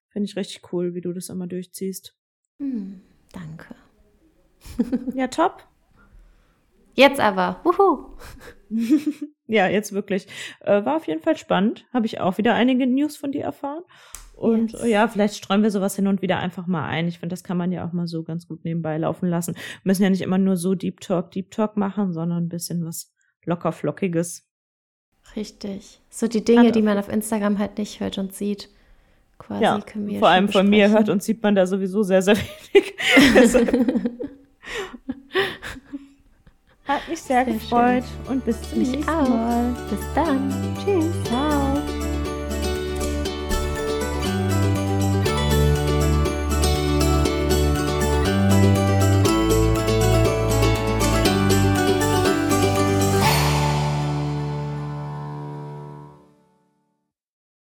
finde ich richtig cool, wie du das immer durchziehst. Hm, danke. ja, top. Jetzt aber. Wuhu. [laughs] ja, jetzt wirklich. Äh, war auf jeden Fall spannend. Habe ich auch wieder einige News von dir erfahren. Und yes. ja, vielleicht streuen wir sowas hin und wieder einfach mal ein. Ich finde, das kann man ja auch mal so ganz gut nebenbei laufen lassen. Wir müssen ja nicht immer nur so Deep Talk, Deep Talk machen, sondern ein bisschen was locker flockiges. Richtig. So die Dinge, die man auf Instagram halt nicht hört und sieht. Quasi ja, können wir vor allem von mir hört und sieht man da sowieso sehr, sehr [laughs] wenig. [laughs] Hat mich sehr, sehr gefreut schön. und bis zum mich nächsten auch. Mal. Bis dann. Tschüss. Ciao.